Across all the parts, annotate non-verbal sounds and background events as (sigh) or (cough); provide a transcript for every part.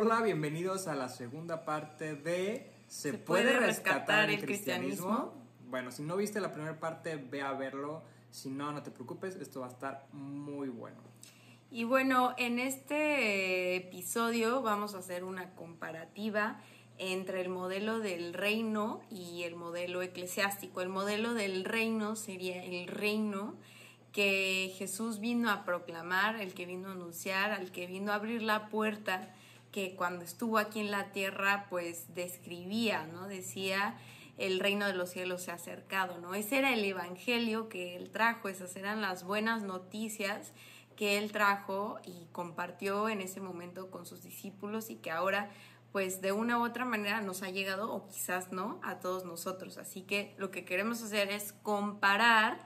Hola, bienvenidos a la segunda parte de ¿Se, puede, rescatar, el cristianismo? Bueno, si no viste la primera parte, ve a verlo. Si no, no te preocupes, esto va a estar muy bueno. Y bueno, en este episodio vamos a hacer una comparativa entre el modelo del reino y el modelo eclesiástico. El modelo del reino sería el reino que Jesús vino a proclamar, el que vino a anunciar, al que vino a abrir la puerta que cuando estuvo aquí en la tierra pues describía, ¿no? Decía el reino de los cielos se ha acercado, ¿no? Ese era el evangelio que él trajo, esas eran las buenas noticias que él trajo y compartió en ese momento con sus discípulos y que ahora pues de una u otra manera nos ha llegado o quizás no a todos nosotros. Así que lo que queremos hacer es comparar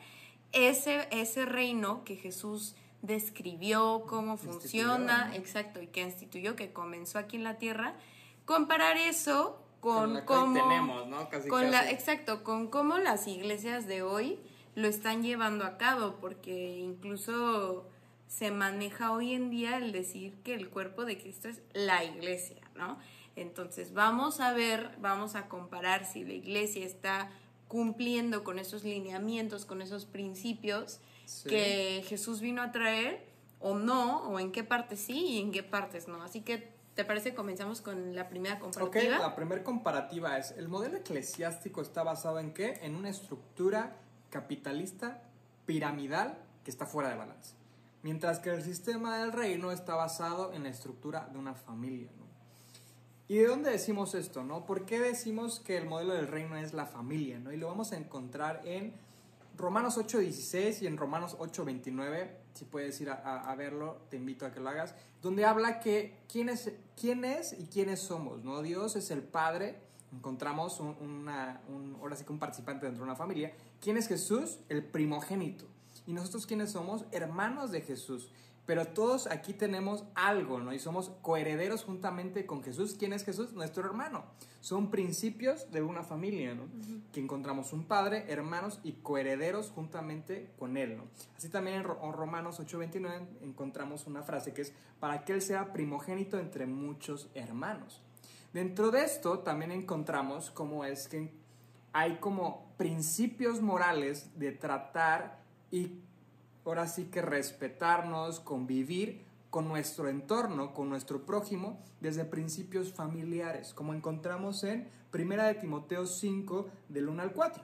ese, ese reino que Jesús describió cómo funciona, exacto, y que instituyó, que comenzó aquí en la Tierra, comparar eso con, cómo tenemos, ¿no? con la exacto, con cómo las iglesias de hoy lo están llevando a cabo, porque incluso se maneja hoy en día el decir que el cuerpo de Cristo es la iglesia, ¿no? Entonces, vamos a ver, vamos a comparar si la iglesia está cumpliendo con esos lineamientos, con esos principios que Jesús vino a traer o no, o en qué partes sí y en qué partes no. Así que, ¿te parece comenzamos con la primera comparativa? Ok, la primera comparativa es, ¿el modelo eclesiástico está basado en qué? En una estructura capitalista piramidal que está fuera de balance. Mientras que el sistema del reino está basado en la estructura de una familia, ¿Y de dónde decimos esto, no? ¿Por qué decimos que el modelo del reino es la familia, no? Y lo vamos a encontrar en Romanos 8.16 y en Romanos 8.29, si puedes ir a, verlo, te invito a que lo hagas, donde habla que quién es, quién es y quiénes somos, ¿no? Dios es el Padre, encontramos un, una, un, ahora sí que un participante dentro de una familia. ¿Quién es Jesús? El primogénito. ¿Y nosotros quiénes somos? Hermanos de Jesús. Pero todos aquí tenemos algo, ¿no? Y somos coherederos juntamente con Jesús. ¿Quién es Jesús? Nuestro hermano. Son principios de una familia, ¿no? Que encontramos un padre, hermanos y coherederos juntamente con él, ¿no? Así también en Romanos 8:29 encontramos una frase que es, para que él sea primogénito entre muchos hermanos. Dentro de esto también encontramos cómo es que hay como principios morales de tratar y ahora sí que respetarnos, convivir con nuestro entorno, con nuestro prójimo, desde principios familiares, como encontramos en 1 de Timoteo 5, del 1 al 4,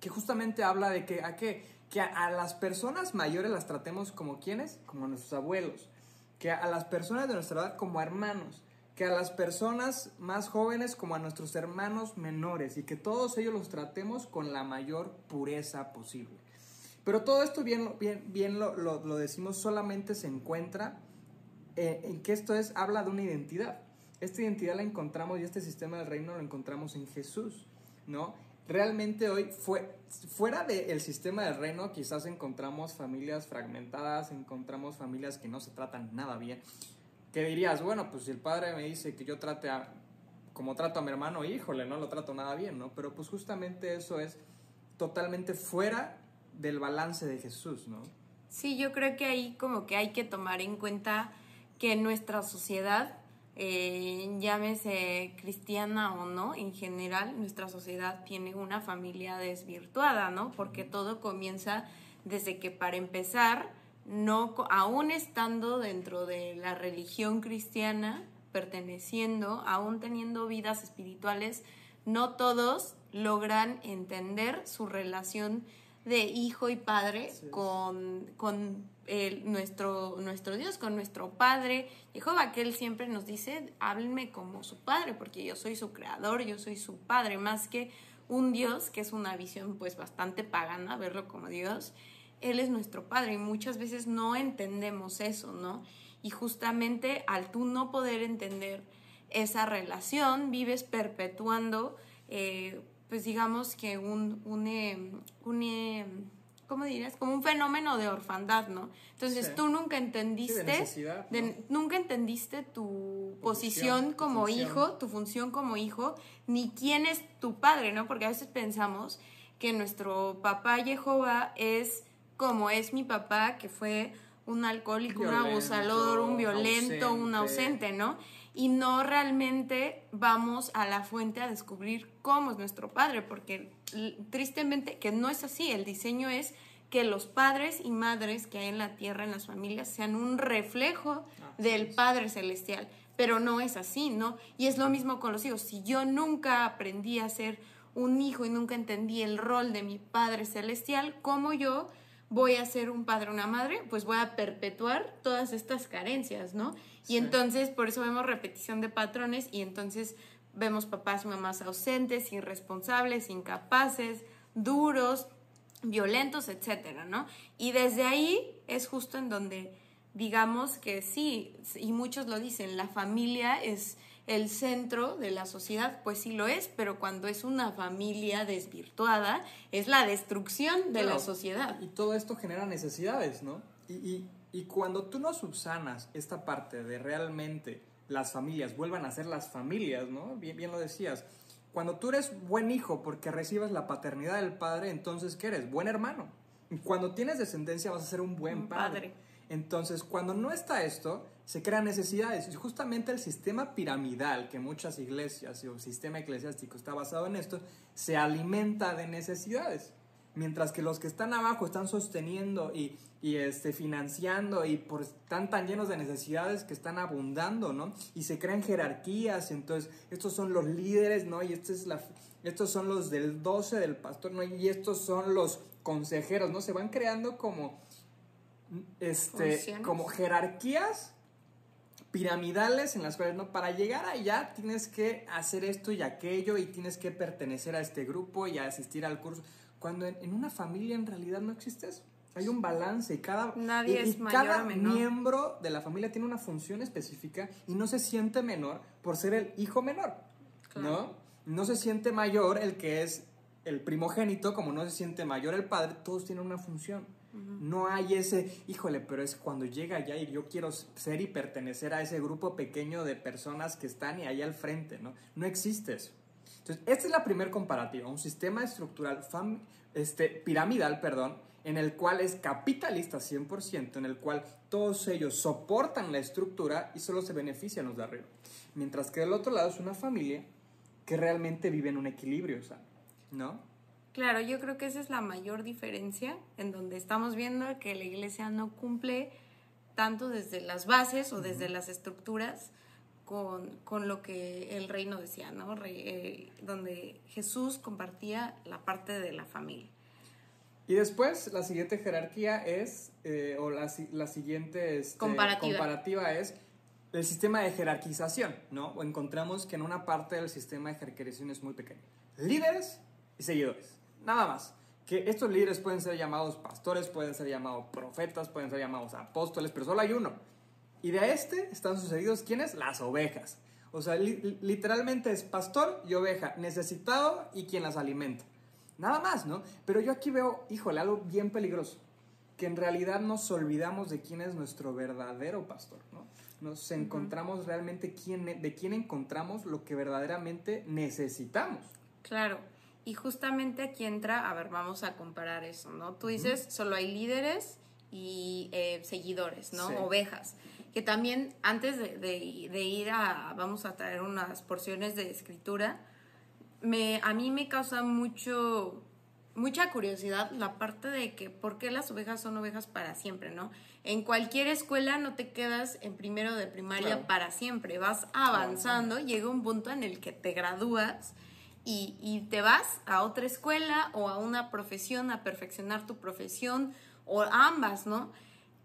que justamente habla de que a, que a las personas mayores las tratemos como quienes, como nuestros abuelos, que a las personas de nuestra edad como hermanos, que a las personas más jóvenes como a nuestros hermanos menores y que todos ellos los tratemos con la mayor pureza posible. Pero todo esto, bien, bien, bien lo, lo, decimos, solamente se encuentra eh, en que esto es, habla de una identidad. Esta identidad la encontramos y este sistema del reino lo encontramos en Jesús, ¿no? Realmente hoy, fue, fuera del sistema del reino, quizás encontramos familias fragmentadas, encontramos familias que no se tratan nada bien. ¿Qué dirías? Bueno, pues si el padre me dice que yo trate a, como trato a mi hermano, híjole, no lo trato nada bien, ¿no? Pero pues justamente eso es totalmente fuera del balance de Jesús, ¿no? Sí, yo creo que ahí como que hay que tomar en cuenta que nuestra sociedad, eh, llámese cristiana o no, en general nuestra sociedad tiene una familia desvirtuada, ¿no? Porque todo comienza desde que para empezar, no, aún estando dentro de la religión cristiana, perteneciendo, aún teniendo vidas espirituales, no todos logran entender su relación de hijo y padre con, con nuestro, nuestro Dios, con nuestro Padre. Jehová, que Él siempre nos dice, háblenme como su Padre, porque yo soy su creador, yo soy su Padre, más que un Dios, que es una visión pues bastante pagana, verlo como Dios. Él es nuestro Padre y muchas veces no entendemos eso, ¿no? Y justamente al tú no poder entender esa relación, vives perpetuando eh, pues digamos que un, un, em, un em, ¿cómo dirías? Como un fenómeno de orfandad, ¿no? Entonces tú nunca entendiste, nunca entendiste tu posición, como hijo, tu función como hijo, ni quién es tu padre, ¿no? Porque a veces pensamos que nuestro papá Jehová es como es mi papá, que fue un alcohólico, un abusador, un violento, un ausente, ¿no? Y no realmente vamos a la fuente a descubrir cómo es nuestro padre, porque tristemente que no es así, el diseño es que los padres y madres que hay en la tierra, en las familias, sean un reflejo del Padre Celestial, pero no es así, ¿no? Y es lo mismo con los hijos, si yo nunca aprendí a ser un hijo y nunca entendí el rol de mi Padre Celestial, ¿cómo yo voy a ser un padre o una madre? Pues voy a perpetuar todas estas carencias, ¿no? Y entonces por eso vemos repetición de patrones y entonces vemos papás y mamás ausentes, irresponsables, incapaces, duros, violentos, etcétera, ¿no? Y desde ahí es justo en donde digamos que sí, y muchos lo dicen, la familia es el centro de la sociedad, pues sí lo es, pero cuando es una familia desvirtuada, es la destrucción de la sociedad. Y todo esto genera necesidades, ¿no? Y, y, cuando tú no subsanas esta parte de realmente las familias vuelvan a ser las familias, ¿no? Bien, bien lo decías. Cuando tú eres buen hijo porque recibes la paternidad del padre, entonces ¿qué eres? Buen hermano. Cuando tienes descendencia vas a ser un buen padre. Entonces, cuando no está esto, se crean necesidades. Y justamente el sistema piramidal, que muchas iglesias y el sistema eclesiástico está basado en esto, se alimenta de necesidades. Mientras que los que están abajo están sosteniendo y, y este, financiando y por, están tan llenos de necesidades que están abundando, ¿no? Y se crean jerarquías, entonces estos son los líderes, ¿no? Y este es la, estos son los del 12 del pastor, ¿no? Y estos son los consejeros, ¿no? Se van creando como, este, como jerarquías piramidales en las cuales, ¿no? Para llegar allá tienes que hacer esto y aquello y tienes que pertenecer a este grupo y asistir al curso. Cuando en, una familia en realidad no existe eso. Hay un balance y cada, Nadie es cada miembro de la familia tiene una función específica y no se siente menor por ser el hijo menor, ¿no? No se siente mayor el que es el primogénito, como no se siente mayor el padre, todos tienen una función. No hay ese, híjole, pero es cuando llega allá y yo quiero ser y pertenecer a ese grupo pequeño de personas que están y ahí al frente, ¿no? No existe eso. Entonces, esta es la primera comparativa, un sistema estructural este, piramidal, perdón, en el cual es capitalista 100%, en el cual todos ellos soportan la estructura y solo se benefician los de arriba. Mientras que del otro lado es una familia que realmente vive en un equilibrio, ¿no? Claro, yo creo que esa es la mayor diferencia en donde estamos viendo que la iglesia no cumple tanto desde las bases o desde las estructuras con, lo que el reino decía, ¿no? Eh, donde Jesús compartía la parte de la familia. Y después la siguiente jerarquía es, eh, o la, la siguiente este, comparativa. es el sistema de jerarquización, ¿no? O encontramos que en una parte del sistema de jerarquización es muy pequeño. Líderes y seguidores. Nada más. Que estos líderes pueden ser llamados pastores, pueden ser llamados profetas, pueden ser llamados apóstoles, pero solo hay uno. Y de este están sucedidos quiénes? Las ovejas. O sea, literalmente es pastor y oveja, necesitado y quien las alimenta. Nada más, ¿no? Pero yo aquí veo, híjole, algo bien peligroso. Que en realidad nos olvidamos de quién es nuestro verdadero pastor, ¿no? Nos encontramos realmente quién, de quién encontramos lo que verdaderamente necesitamos. Claro. Y justamente aquí entra, a ver, vamos a comparar eso, ¿no? Tú dices, solo hay líderes y eh, seguidores, ¿no? Ovejas. Que también antes de, ir a, vamos a traer unas porciones de escritura, me, a mí me causa mucho, mucha curiosidad la parte de que por qué las ovejas son ovejas para siempre, ¿no? En cualquier escuela no te quedas en primero de primaria para siempre, vas avanzando, llega un punto en el que te gradúas y, te vas a otra escuela o a una profesión a perfeccionar tu profesión o ambas, ¿no?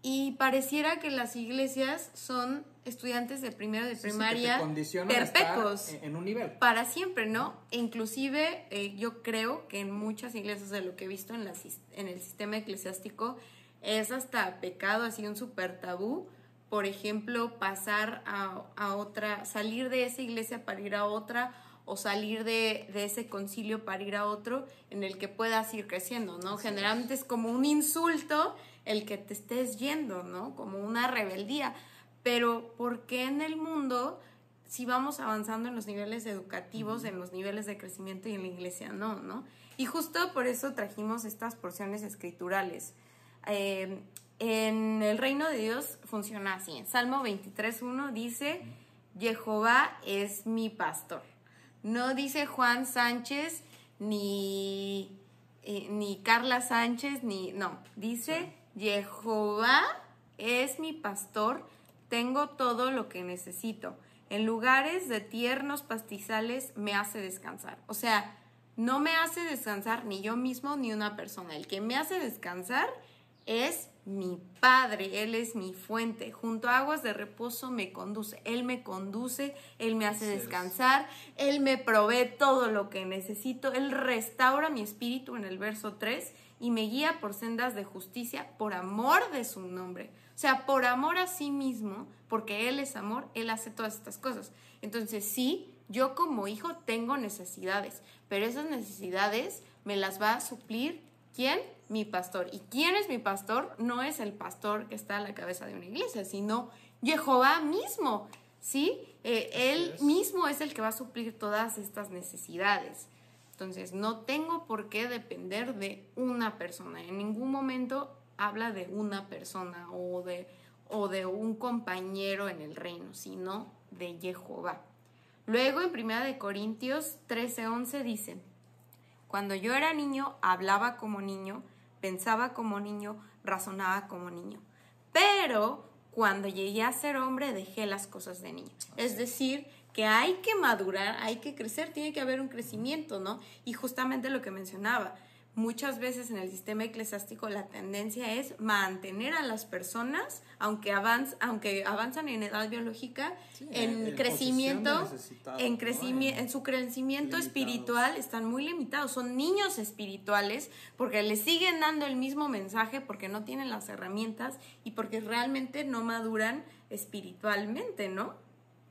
Y pareciera que las iglesias son estudiantes de primero de primaria perpetuos en un nivel para siempre, ¿no? inclusive eh, yo creo que en muchas iglesias de lo que he visto en, la, en el sistema eclesiástico es hasta pecado, así un súper tabú. Por ejemplo, pasar a, a otra, salir de esa iglesia para ir a otra o salir de, ese concilio para ir a otro en el que puedas ir creciendo, ¿no? Generalmente es como un insulto el que te estés yendo, ¿no? Como una rebeldía. Pero ¿por qué en el mundo, si vamos avanzando en los niveles educativos, en los niveles de crecimiento y en la iglesia no, ¿no? Y justo por eso trajimos estas porciones escriturales. Eh, en el reino de Dios funciona así. En Salmo 23.1 dice Jehová es mi pastor. No dice Juan Sánchez ni, eh, ni Carla Sánchez, ni no, dice Jehová es mi pastor, tengo todo lo que necesito. En lugares de tiernos pastizales me hace descansar. O sea, no me hace descansar ni yo mismo ni una persona. El que me hace descansar es mi Padre, Él es mi fuente. Junto a aguas de reposo me conduce. Él me conduce, Él me hace descansar, Él me provee todo lo que necesito, Él restaura mi espíritu en el verso 3 y me guía por sendas de justicia por amor de su nombre. O sea, por amor a sí mismo, porque Él es amor, Él hace todas estas cosas. Entonces sí, yo como hijo tengo necesidades, pero esas necesidades me las va a suplir ¿quién? Mi pastor. ¿Y quién es mi pastor? No es el pastor que está a la cabeza de una iglesia, sino Jehová mismo, ¿sí? Eh, él mismo es el que va a suplir todas estas necesidades. Entonces, no tengo por qué depender de una persona. En ningún momento habla de una persona o de, o de un compañero en el reino, sino de Jehová. Luego en 1 Corintios 13:11 dice, cuando yo era niño, hablaba como niño, pensaba como niño, razonaba como niño. Pero cuando llegué a ser hombre, dejé las cosas de niño. Es decir, que hay que madurar, hay que crecer, tiene que haber un crecimiento, ¿no? Y justamente lo que mencionaba, muchas veces en el sistema eclesiástico la tendencia es mantener a las personas, aunque, aunque avanzan en edad biológica, en, crecimiento, en, crecimiento en su crecimiento espiritual están muy limitados, son niños espirituales porque les siguen dando el mismo mensaje porque no tienen las herramientas y porque realmente no maduran espiritualmente, ¿no?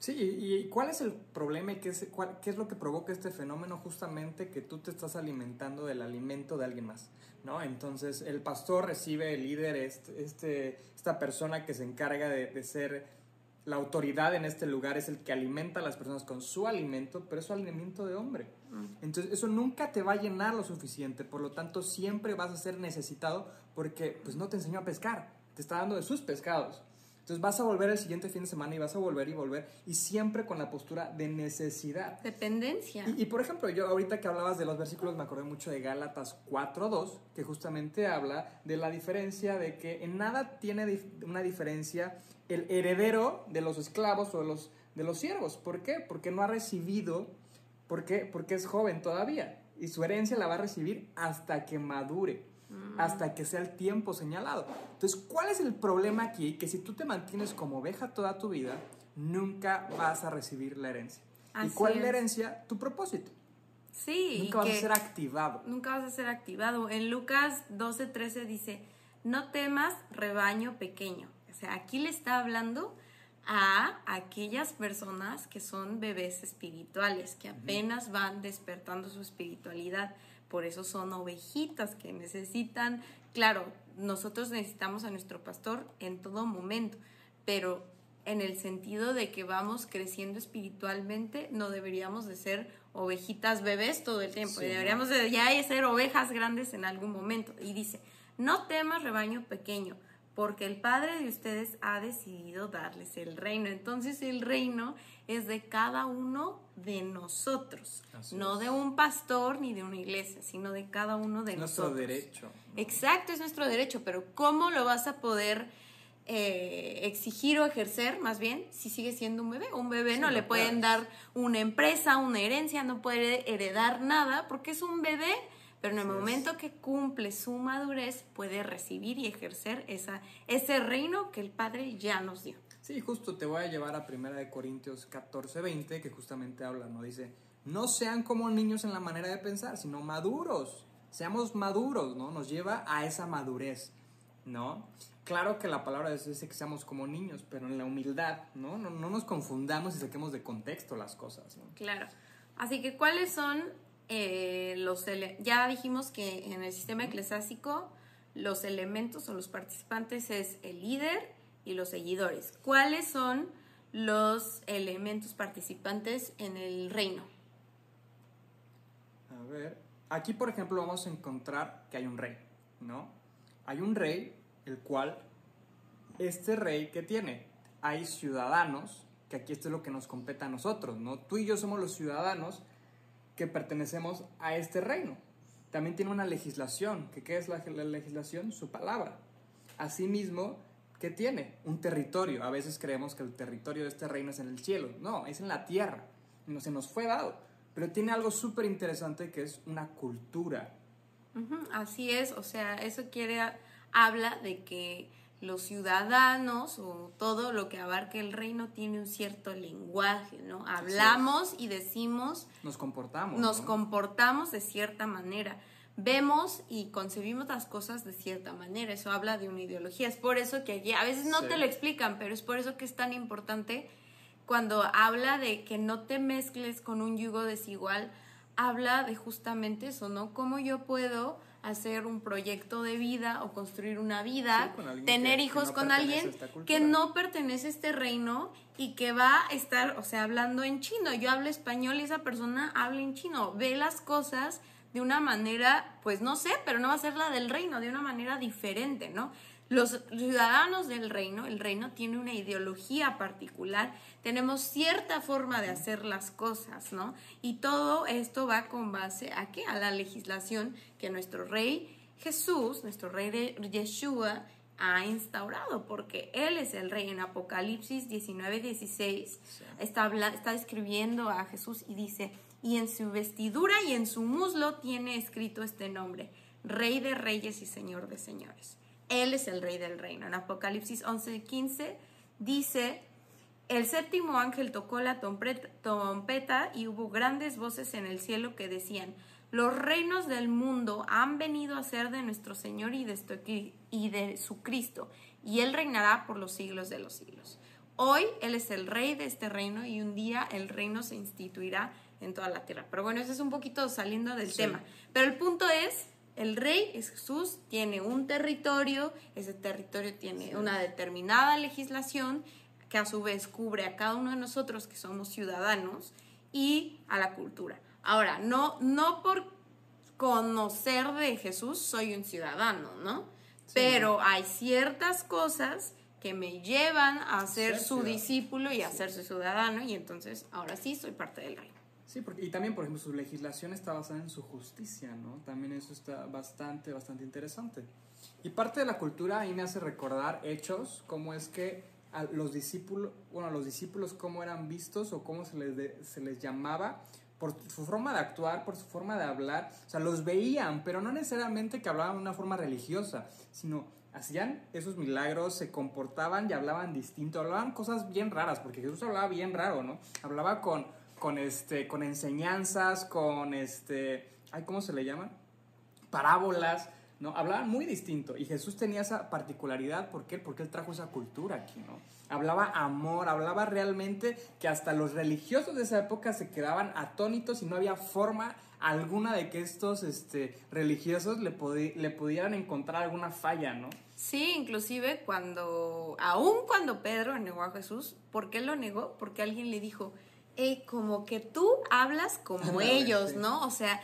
Sí, y cuál es el problema y qué es, qué es lo que provoca este fenómeno? Justamente que tú te estás alimentando del alimento de alguien más, ¿no? Entonces el pastor recibe el líder, este, este, esta persona que se encarga de, ser la autoridad en este lugar, es el que alimenta a las personas con su alimento, pero es su alimento de hombre. Mm. Entonces eso nunca te va a llenar lo suficiente, por lo tanto siempre vas a ser necesitado porque pues no te enseñó a pescar, te está dando de sus pescados. Entonces vas a volver el siguiente fin de semana y vas a volver y volver y siempre con la postura de necesidad. Dependencia. Y, por ejemplo, yo ahorita que hablabas de los versículos me acordé mucho de Gálatas 4.2, que justamente habla de la diferencia de que en nada tiene una diferencia el heredero de los esclavos o de los, de los siervos. ¿Por qué? Porque no ha recibido, ¿por qué? Porque es joven todavía y su herencia la va a recibir hasta que madure hasta que sea el tiempo señalado. Entonces, ¿cuál es el problema aquí? Que si tú te mantienes como oveja toda tu vida, nunca vas a recibir la herencia. ¿Y cuál es la herencia? Tu propósito. Sí. Nunca vas a ser activado. Nunca vas a ser activado. En Lucas 12, 13 dice, no temas rebaño pequeño. O sea, aquí le está hablando a aquellas personas que son bebés espirituales, que apenas van despertando su espiritualidad. Por eso son ovejitas que necesitan, claro, nosotros necesitamos a nuestro pastor en todo momento, pero en el sentido de que vamos creciendo espiritualmente, no deberíamos de ser ovejitas bebés todo el tiempo, deberíamos de ya ser ovejas grandes en algún momento. Y dice, no temas rebaño pequeño, porque el Padre de ustedes ha decidido darles el reino. Entonces el reino es de cada uno de nosotros, no de un pastor ni de una iglesia, sino de cada uno de nosotros. Nuestro derecho. Exacto, es nuestro derecho, pero ¿cómo lo vas a poder eh, exigir o ejercer, más bien, si sigue siendo un bebé? Un bebé no le pueden dar una empresa, una herencia, no puede heredar nada porque es un bebé pero en el momento que cumple su madurez puede recibir y ejercer esa, ese reino que el Padre ya nos dio. Sí, justo te voy a llevar a 1 Corintios 14, 20, que justamente habla, ¿no? Dice, no sean como niños en la manera de pensar, sino maduros. Seamos maduros, ¿no? Nos lleva a esa madurez, ¿no? Claro que la palabra dice que seamos como niños, pero en la humildad, ¿no? No, no nos confundamos y saquemos de contexto las cosas, ¿no? Claro. Así que, ¿cuáles son eh, los ya dijimos que en el sistema eclesiástico los elementos o los participantes es el líder y los seguidores. ¿Cuáles son los elementos participantes en el reino? A ver, aquí por ejemplo vamos a encontrar que hay un rey, ¿no? Hay un rey, el cual, este rey que tiene, hay ciudadanos que aquí esto es lo que nos compete a nosotros, ¿no? Tú y yo somos los ciudadanos que pertenecemos a este reino. También tiene una legislación, que ¿qué es la, la legislación? Su palabra. Asimismo, ¿qué tiene? Un territorio. A veces creemos que el territorio de este reino es en el cielo. No, es en la tierra. Se nos fue dado. Pero tiene algo súper interesante que es una cultura. Así es, o sea, eso quiere, habla de que los ciudadanos o todo lo que abarca el reino tiene un cierto lenguaje, ¿no? Hablamos y decimos, Nos comportamos. nos ¿no? comportamos de cierta manera. Vemos y concebimos las cosas de cierta manera. Eso habla de una ideología. Es por eso que aquí, a veces no Sí. te lo explican, pero es por eso que es tan importante cuando habla de que no te mezcles con un yugo desigual, habla de justamente eso, ¿no? Cómo yo puedo hacer un proyecto de vida o construir una vida, Sí, tener que- que hijos no con alguien que no pertenece a este reino y que va a estar, o sea, hablando en chino. Yo hablo español y esa persona habla en chino. Ve las cosas de una manera, pues no sé, pero no va a ser la del reino, de una manera diferente, ¿no? Los ciudadanos del reino, el reino tiene una ideología particular, tenemos cierta forma de hacer las cosas, ¿no? Y todo esto va con base a qué? A la legislación que nuestro rey Jesús, nuestro rey de Yeshua, ha instaurado, porque Él es el rey. En Apocalipsis 19, 16 está, está describiendo a Jesús y dice, y en su vestidura y en su muslo tiene escrito este nombre, Rey de Reyes y Señor de Señores. Él es el rey del reino. En Apocalipsis 11, 15 dice, el séptimo ángel tocó la trompet- trompeta y hubo grandes voces en el cielo que decían, los reinos del mundo han venido a ser de nuestro Señor y de, y de su Cristo, y Él reinará por los siglos de los siglos. Hoy Él es el rey de este reino y un día el reino se instituirá en toda la tierra. Pero bueno, eso es un poquito saliendo del Sí. tema. Pero el punto es, el rey es Jesús, tiene un territorio, ese territorio tiene Sí. una determinada legislación que a su vez cubre a cada uno de nosotros que somos ciudadanos y a la cultura. Ahora, no, no por conocer de Jesús soy un ciudadano, ¿no? Sí, Pero hay ciertas cosas que me llevan a ser, Ser su ciudadano. discípulo y a ser su ciudadano y entonces ahora sí soy parte del reino. Sí, porque, y también, por ejemplo, su legislación está basada en su justicia, ¿no? También eso está bastante, bastante interesante. Y parte de la cultura a mí me hace recordar hechos, como es que a los discípulos, bueno, a los discípulos cómo eran vistos o cómo se les, de- se les llamaba por su forma de actuar, por su forma de hablar. O sea, los veían, pero no necesariamente que hablaban de una forma religiosa, sino hacían esos milagros, se comportaban y hablaban distinto, hablaban cosas bien raras, porque Jesús hablaba bien raro, ¿no? Hablaba con, con, este, con enseñanzas, con, este, ay, ¿cómo se le llaman? Parábolas, ¿no? Hablaban muy distinto y Jesús tenía esa particularidad, ¿por qué? Porque él trajo esa cultura aquí, ¿no? Hablaba amor, hablaba realmente que hasta los religiosos de esa época se quedaban atónitos y no había forma alguna de que estos este, religiosos le, le pudieran encontrar alguna falla, ¿no? Sí, inclusive cuando, aún cuando Pedro negó a Jesús, ¿por qué lo negó? Porque alguien le dijo, "Ey, como que tú hablas como ellos, sí. ¿no? O sea,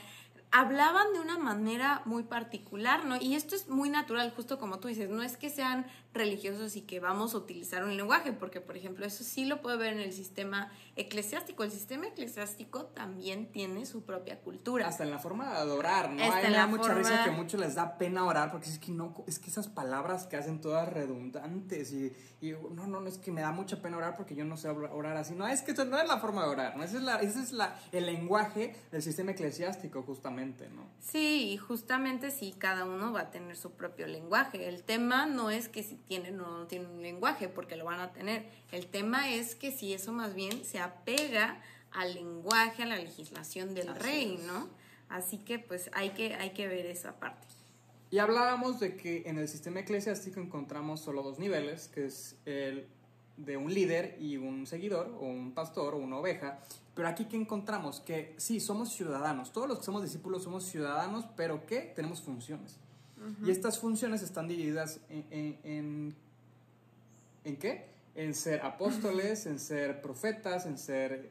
hablaban de una manera muy particular, ¿no? Y esto es muy natural, justo como tú dices, no es que sean religiosos y que vamos a utilizar un lenguaje, porque por ejemplo eso sí lo puede ver en el sistema eclesiástico. El sistema eclesiástico también tiene su propia cultura. Hasta en la forma de adorar, ¿no? Hasta en la mucha forma- risa que a muchos les da pena orar porque es que no, es que esas palabras que hacen todas redundantes y, y no, no, no, es que me da mucha pena orar porque yo no sé orar así. No, es que eso no es la forma de orar, ¿no? Ese es, la, ese es la, el lenguaje del sistema eclesiástico justamente, ¿no? Sí, y justamente sí, cada uno va a tener su propio lenguaje. El tema no es que si tienen o no tienen un lenguaje, porque lo van a tener. El tema es que si eso más bien se apega al lenguaje, a la legislación del Así rey, es. ¿no? Así que pues hay que, hay que ver esa parte. Y hablábamos de que en el sistema eclesiástico encontramos solo dos niveles, que es el de un líder y un seguidor, o un pastor, o una oveja. Pero aquí, ¿qué encontramos? Que sí, somos ciudadanos. Todos los que somos discípulos somos ciudadanos, pero ¿qué? Tenemos funciones. Y estas funciones están divididas en, en, en, ¿en qué? En ser apóstoles, en ser profetas, en ser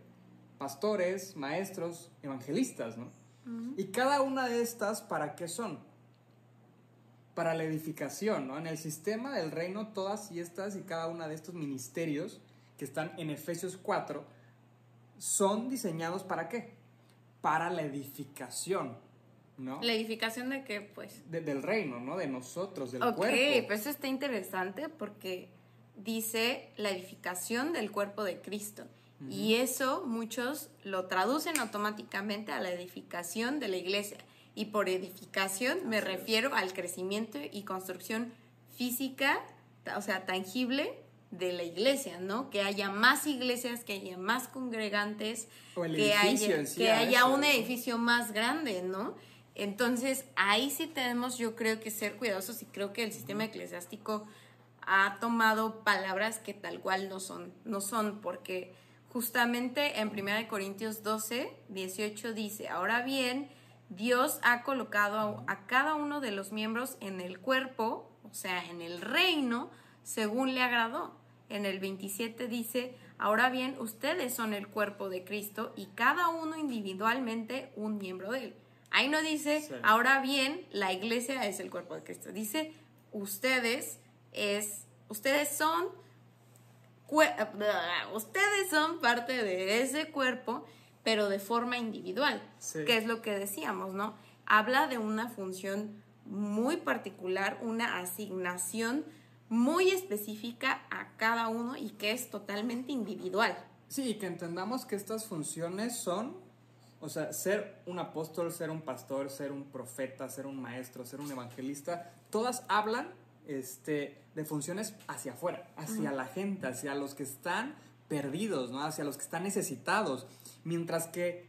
pastores, maestros, evangelistas, ¿no? Y cada una de estas, ¿para qué son? Para la edificación, ¿no? En el sistema del reino, todas y estas y cada una de estos ministerios que están en Efesios 4, son diseñados para qué? Para la edificación, ¿no? ¿La edificación de qué, pues? De- del reino, ¿no? De nosotros, del ok, cuerpo. pues eso está interesante porque dice la edificación del cuerpo de Cristo. Y eso muchos lo traducen automáticamente a la edificación de la iglesia. Y por edificación me es. refiero al crecimiento y construcción física, o sea, tangible de la iglesia, ¿no? Que haya más iglesias, que haya más congregantes, O el que haya, sí que haya un edificio más grande, ¿no? Entonces, ahí sí tenemos, yo creo que ser cuidadosos y creo que el sistema eclesiástico ha tomado palabras que tal cual no son, no son, porque justamente en 1 Corintios 12, 18 dice, ahora bien, Dios ha colocado a, cada uno de los miembros en el cuerpo, o sea, en el reino, según le agradó. En el 27 dice, ahora bien, ustedes son el cuerpo de Cristo y cada uno individualmente un miembro de él. Ahí no dice, Sí. ahora bien, la iglesia es el cuerpo de Cristo. Dice, ustedes es, ustedes son, (laughs) ustedes son parte de ese cuerpo, pero de forma individual, Sí. que es lo que decíamos, ¿no? Habla de una función muy particular, una asignación muy específica a cada uno y que es totalmente individual. Sí, y que entendamos que estas funciones son, o sea, ser un apóstol, ser un pastor, ser un profeta, ser un maestro, ser un evangelista, todas hablan este, de funciones hacia afuera, hacia la gente, hacia los que están perdidos, ¿no? hacia los que están necesitados. Mientras que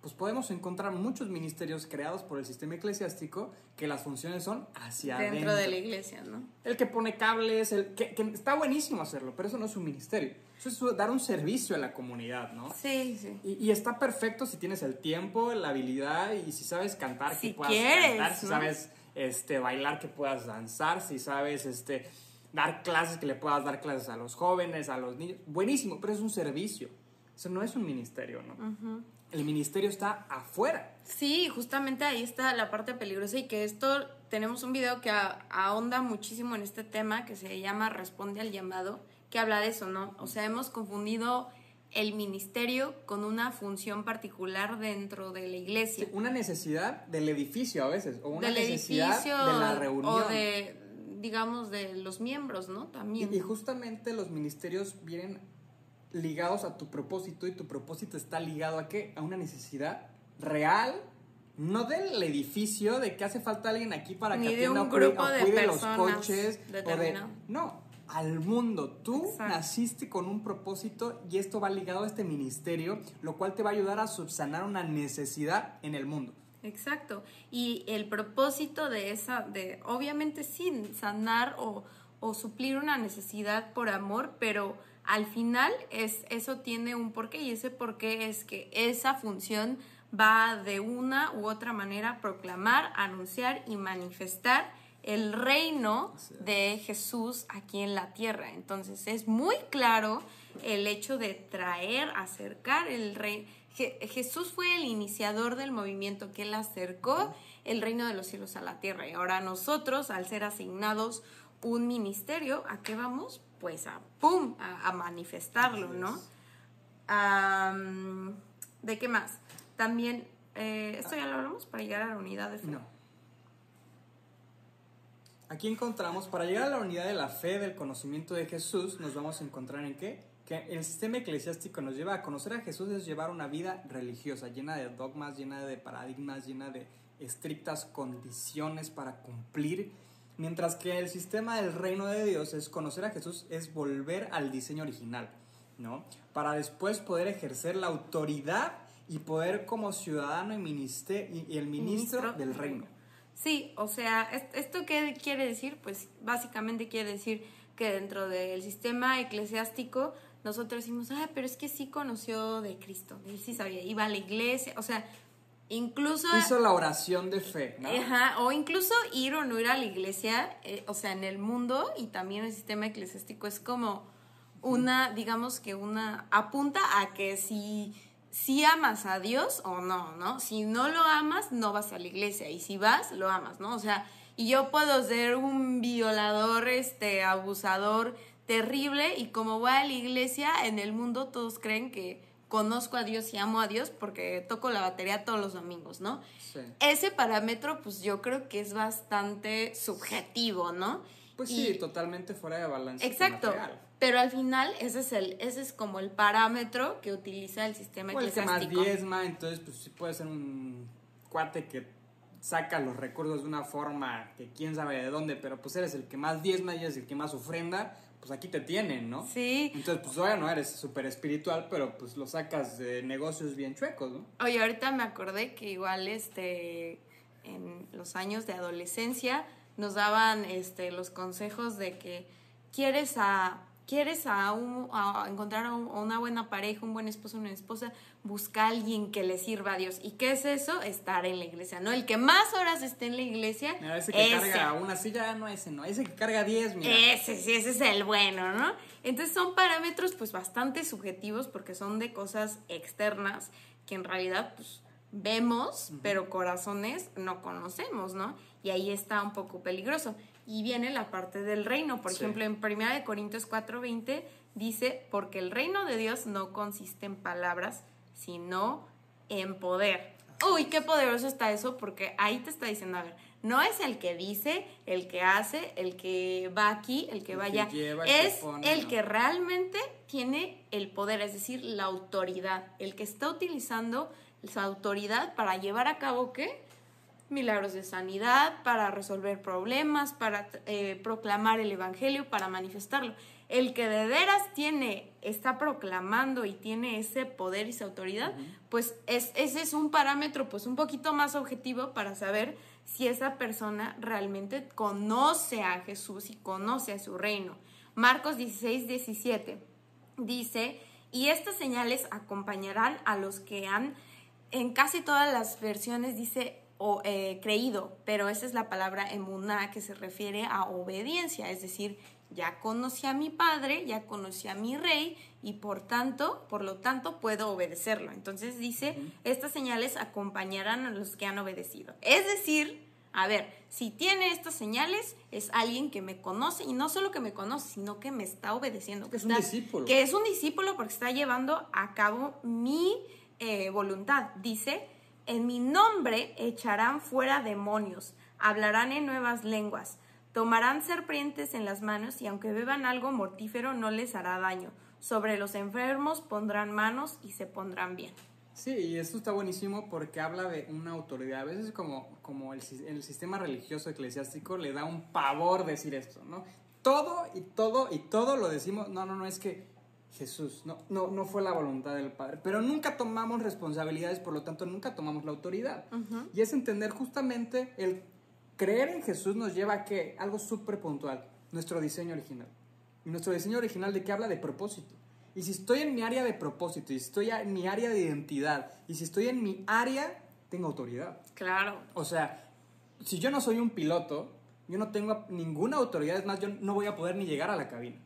pues podemos encontrar muchos ministerios creados por el sistema eclesiástico que las funciones son hacia dentro adentro. de la iglesia, ¿no? El que pone cables, el que, que está buenísimo hacerlo, pero eso no es un ministerio. Eso es dar un servicio a la comunidad, ¿no? Sí, sí. Y, y está perfecto si tienes el tiempo, la habilidad y si sabes cantar, Si que puedas quieres, cantar, si sabes este, bailar, que puedas danzar, si sabes este, dar clases, que le puedas dar clases a los jóvenes, a los niños. Buenísimo, pero es un servicio. Eso no es un ministerio, ¿no? El ministerio está afuera. Sí, justamente ahí está la parte peligrosa y que esto tenemos un video que ahonda muchísimo en este tema que se llama Responde al llamado, que habla de eso, ¿no? O sea, hemos confundido el ministerio con una función particular dentro de la iglesia. Sí, una necesidad del edificio a veces, o una del necesidad edificio de la reunión. o de, digamos, de los miembros, ¿no? También. Y, y justamente los ministerios vienen ligados a tu propósito y tu propósito está ligado a qué? A una necesidad real, no del edificio, de que hace falta alguien aquí para Ni que atienda un o cuide- grupo o de cuide los coches. o de, no, al mundo. Tú Exacto. naciste con un propósito y esto va ligado a este ministerio, lo cual te va a ayudar a subsanar una necesidad en el mundo. Exacto. Y el propósito de esa, de obviamente sí, sanar o, o suplir una necesidad por amor, pero al final es, eso tiene un porqué y ese porqué es que esa función va de una u otra manera a proclamar, anunciar y manifestar el reino de Jesús aquí en la tierra. Entonces es muy claro el hecho de traer, acercar el rey. Je- Jesús fue el iniciador del movimiento que él acercó el reino de los cielos a la tierra. Y ahora nosotros, al ser asignados un ministerio, ¿a qué vamos? Pues a ¡pum! a, a manifestarlo, ¿no? ¿De qué más? También, eh, esto ya lo hablamos para llegar a la unidad de fe. No. Aquí encontramos, para llegar a la unidad de la fe, del conocimiento de Jesús, nos vamos a encontrar en qué? Que el sistema eclesiástico nos lleva a conocer a Jesús es llevar una vida religiosa, llena de dogmas, llena de paradigmas, llena de estrictas condiciones para cumplir, mientras que el sistema del reino de Dios es conocer a Jesús, es volver al diseño original, ¿no? Para después poder ejercer la autoridad y poder como ciudadano y, minister- y- el ministro, Ministro. del reino. Sí, o sea, es- ¿esto qué quiere decir? Pues básicamente quiere decir que dentro del sistema eclesiástico nosotros decimos, ah, pero es que sí conoció de Cristo, él sí sabía, iba a la iglesia, o sea, incluso... Hizo la oración de fe, ¿no? Ajá, o incluso ir o no ir a la iglesia, eh, o sea, en el mundo y también el sistema eclesiástico es como una, digamos que una, apunta a que si, si amas a Dios o no, ¿no? Si no lo amas, no vas a la iglesia y si vas, lo amas, ¿no? O sea, y yo puedo ser un violador, este, abusador terrible y como voy a la iglesia, en el mundo todos creen que conozco a Dios y amo a Dios porque toco la batería todos los domingos, ¿no? Sí. Ese parámetro, pues yo creo que es bastante subjetivo, ¿no? Pues Y- sí, totalmente fuera de balance. Exacto. Pero al final ese es el, ese es como el parámetro que utiliza el sistema O el que más eclesiástico. diezma, entonces pues sí puede ser un cuate que saca los recursos de una forma que quién sabe de dónde, pero pues eres el que más diezma y eres el que más ofrenda, pues aquí te tienen, ¿no? Sí. Entonces pues todavía no eres súper espiritual, pero pues lo sacas de negocios bien chuecos, ¿no? Oye, ahorita me acordé que igual este en los años de adolescencia nos daban este los consejos de que quieres a quieres a, un- a encontrar a, un- a una buena pareja, un buen esposo, una esposa, busca a alguien que le sirva a Dios. ¿Y qué es eso? Estar en la iglesia, ¿no? El que más horas esté en la iglesia, ese que ese. carga una silla, no ese, no, ese que carga 10, mira. Ese, sí, ese es el bueno, ¿no? Entonces son parámetros pues bastante subjetivos porque son de cosas externas que en realidad pues vemos, pero corazones no conocemos, ¿no? Y ahí está un poco peligroso. Y viene la parte del reino. Por Sí. ejemplo, en 1 de Corintios 4:20 dice, porque el reino de Dios no consiste en palabras, sino en poder. Uy, qué poderoso está eso, porque ahí te está diciendo, a ver, no es el que dice, el que hace, el que va aquí, el que El va que allá. lleva, el que es pone, el ¿no? que realmente tiene el poder, es decir, la autoridad, el que está utilizando esa autoridad para llevar a cabo qué? Milagros de sanidad, para resolver problemas, para eh, proclamar el evangelio, para manifestarlo. El que de veras tiene, está proclamando y tiene ese poder y esa autoridad, pues es, ese es un parámetro pues un poquito más objetivo para saber si esa persona realmente conoce a Jesús y conoce a su reino. Marcos 16, 17 dice, y estas señales acompañarán a los que han, en casi todas las versiones dice o, eh, creído, pero esa es la palabra emuná que se refiere a obediencia, es decir, ya conocí a mi padre, ya conocí a mi rey y por tanto, por lo tanto puedo obedecerlo. Entonces dice, estas señales acompañarán a los que han obedecido. Es decir, a ver, si tiene estas señales, es alguien que me conoce y no solo que me conoce, sino que me está obedeciendo. Que es un discípulo. Que es un discípulo porque está llevando a cabo mi eh, voluntad. Dice, en mi nombre echarán fuera demonios, hablarán en nuevas lenguas, tomarán serpientes en las manos y aunque beban algo mortífero no les hará daño. Sobre los enfermos pondrán manos y se pondrán bien. Sí, y esto está buenísimo porque habla de una autoridad. A veces como, como el, el sistema religioso eclesiástico le da un pavor decir esto, ¿no? Todo y todo y todo lo decimos, no, no, no, es que Jesús, no, no, no fue la voluntad del Padre. Pero nunca tomamos responsabilidades, por lo tanto nunca tomamos la autoridad. Y es entender justamente el creer en Jesús nos lleva a que algo súper puntual, nuestro diseño original. Y nuestro diseño original de qué habla de propósito. Y si estoy en mi área de propósito, y si estoy en mi área de identidad, y si estoy en mi área, tengo autoridad. Claro. O sea, si yo no soy un piloto, yo no tengo ninguna autoridad, es más, yo no voy a poder ni llegar a la cabina.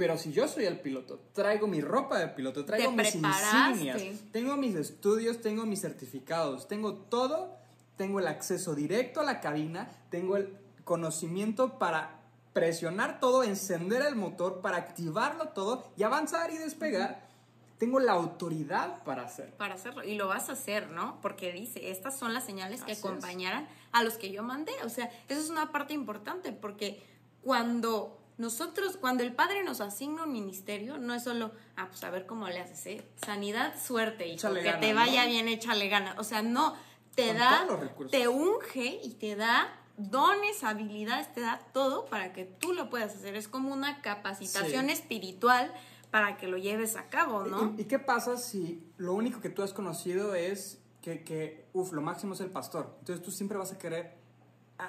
Pero si yo soy el piloto, traigo mi ropa de piloto, traigo mis preparaste. insignias, tengo mis estudios, tengo mis certificados, tengo todo, tengo el acceso directo a la cabina, tengo el conocimiento para presionar todo, encender el motor, para activarlo todo y avanzar y despegar. Tengo la autoridad para hacerlo. para hacerlo. Y lo vas a hacer, ¿no? Porque dice, estas son las señales que es. acompañarán a los que yo mandé. O sea, eso es una parte importante porque cuando nosotros, cuando el Padre nos asigna un ministerio, no es solo, ah, pues a ver cómo le haces, ¿eh? Sanidad, suerte, hijo, Échale que te vaya ¿no? bien, échale ganas. O sea, no, te Con da, te unge y te da dones, habilidades, te da todo para que tú lo puedas hacer. Es como una capacitación Sí. espiritual para que lo lleves a cabo, ¿no? ¿Y, y qué pasa si lo único que tú has conocido es que, que uff, lo máximo es el pastor? Entonces tú siempre vas a querer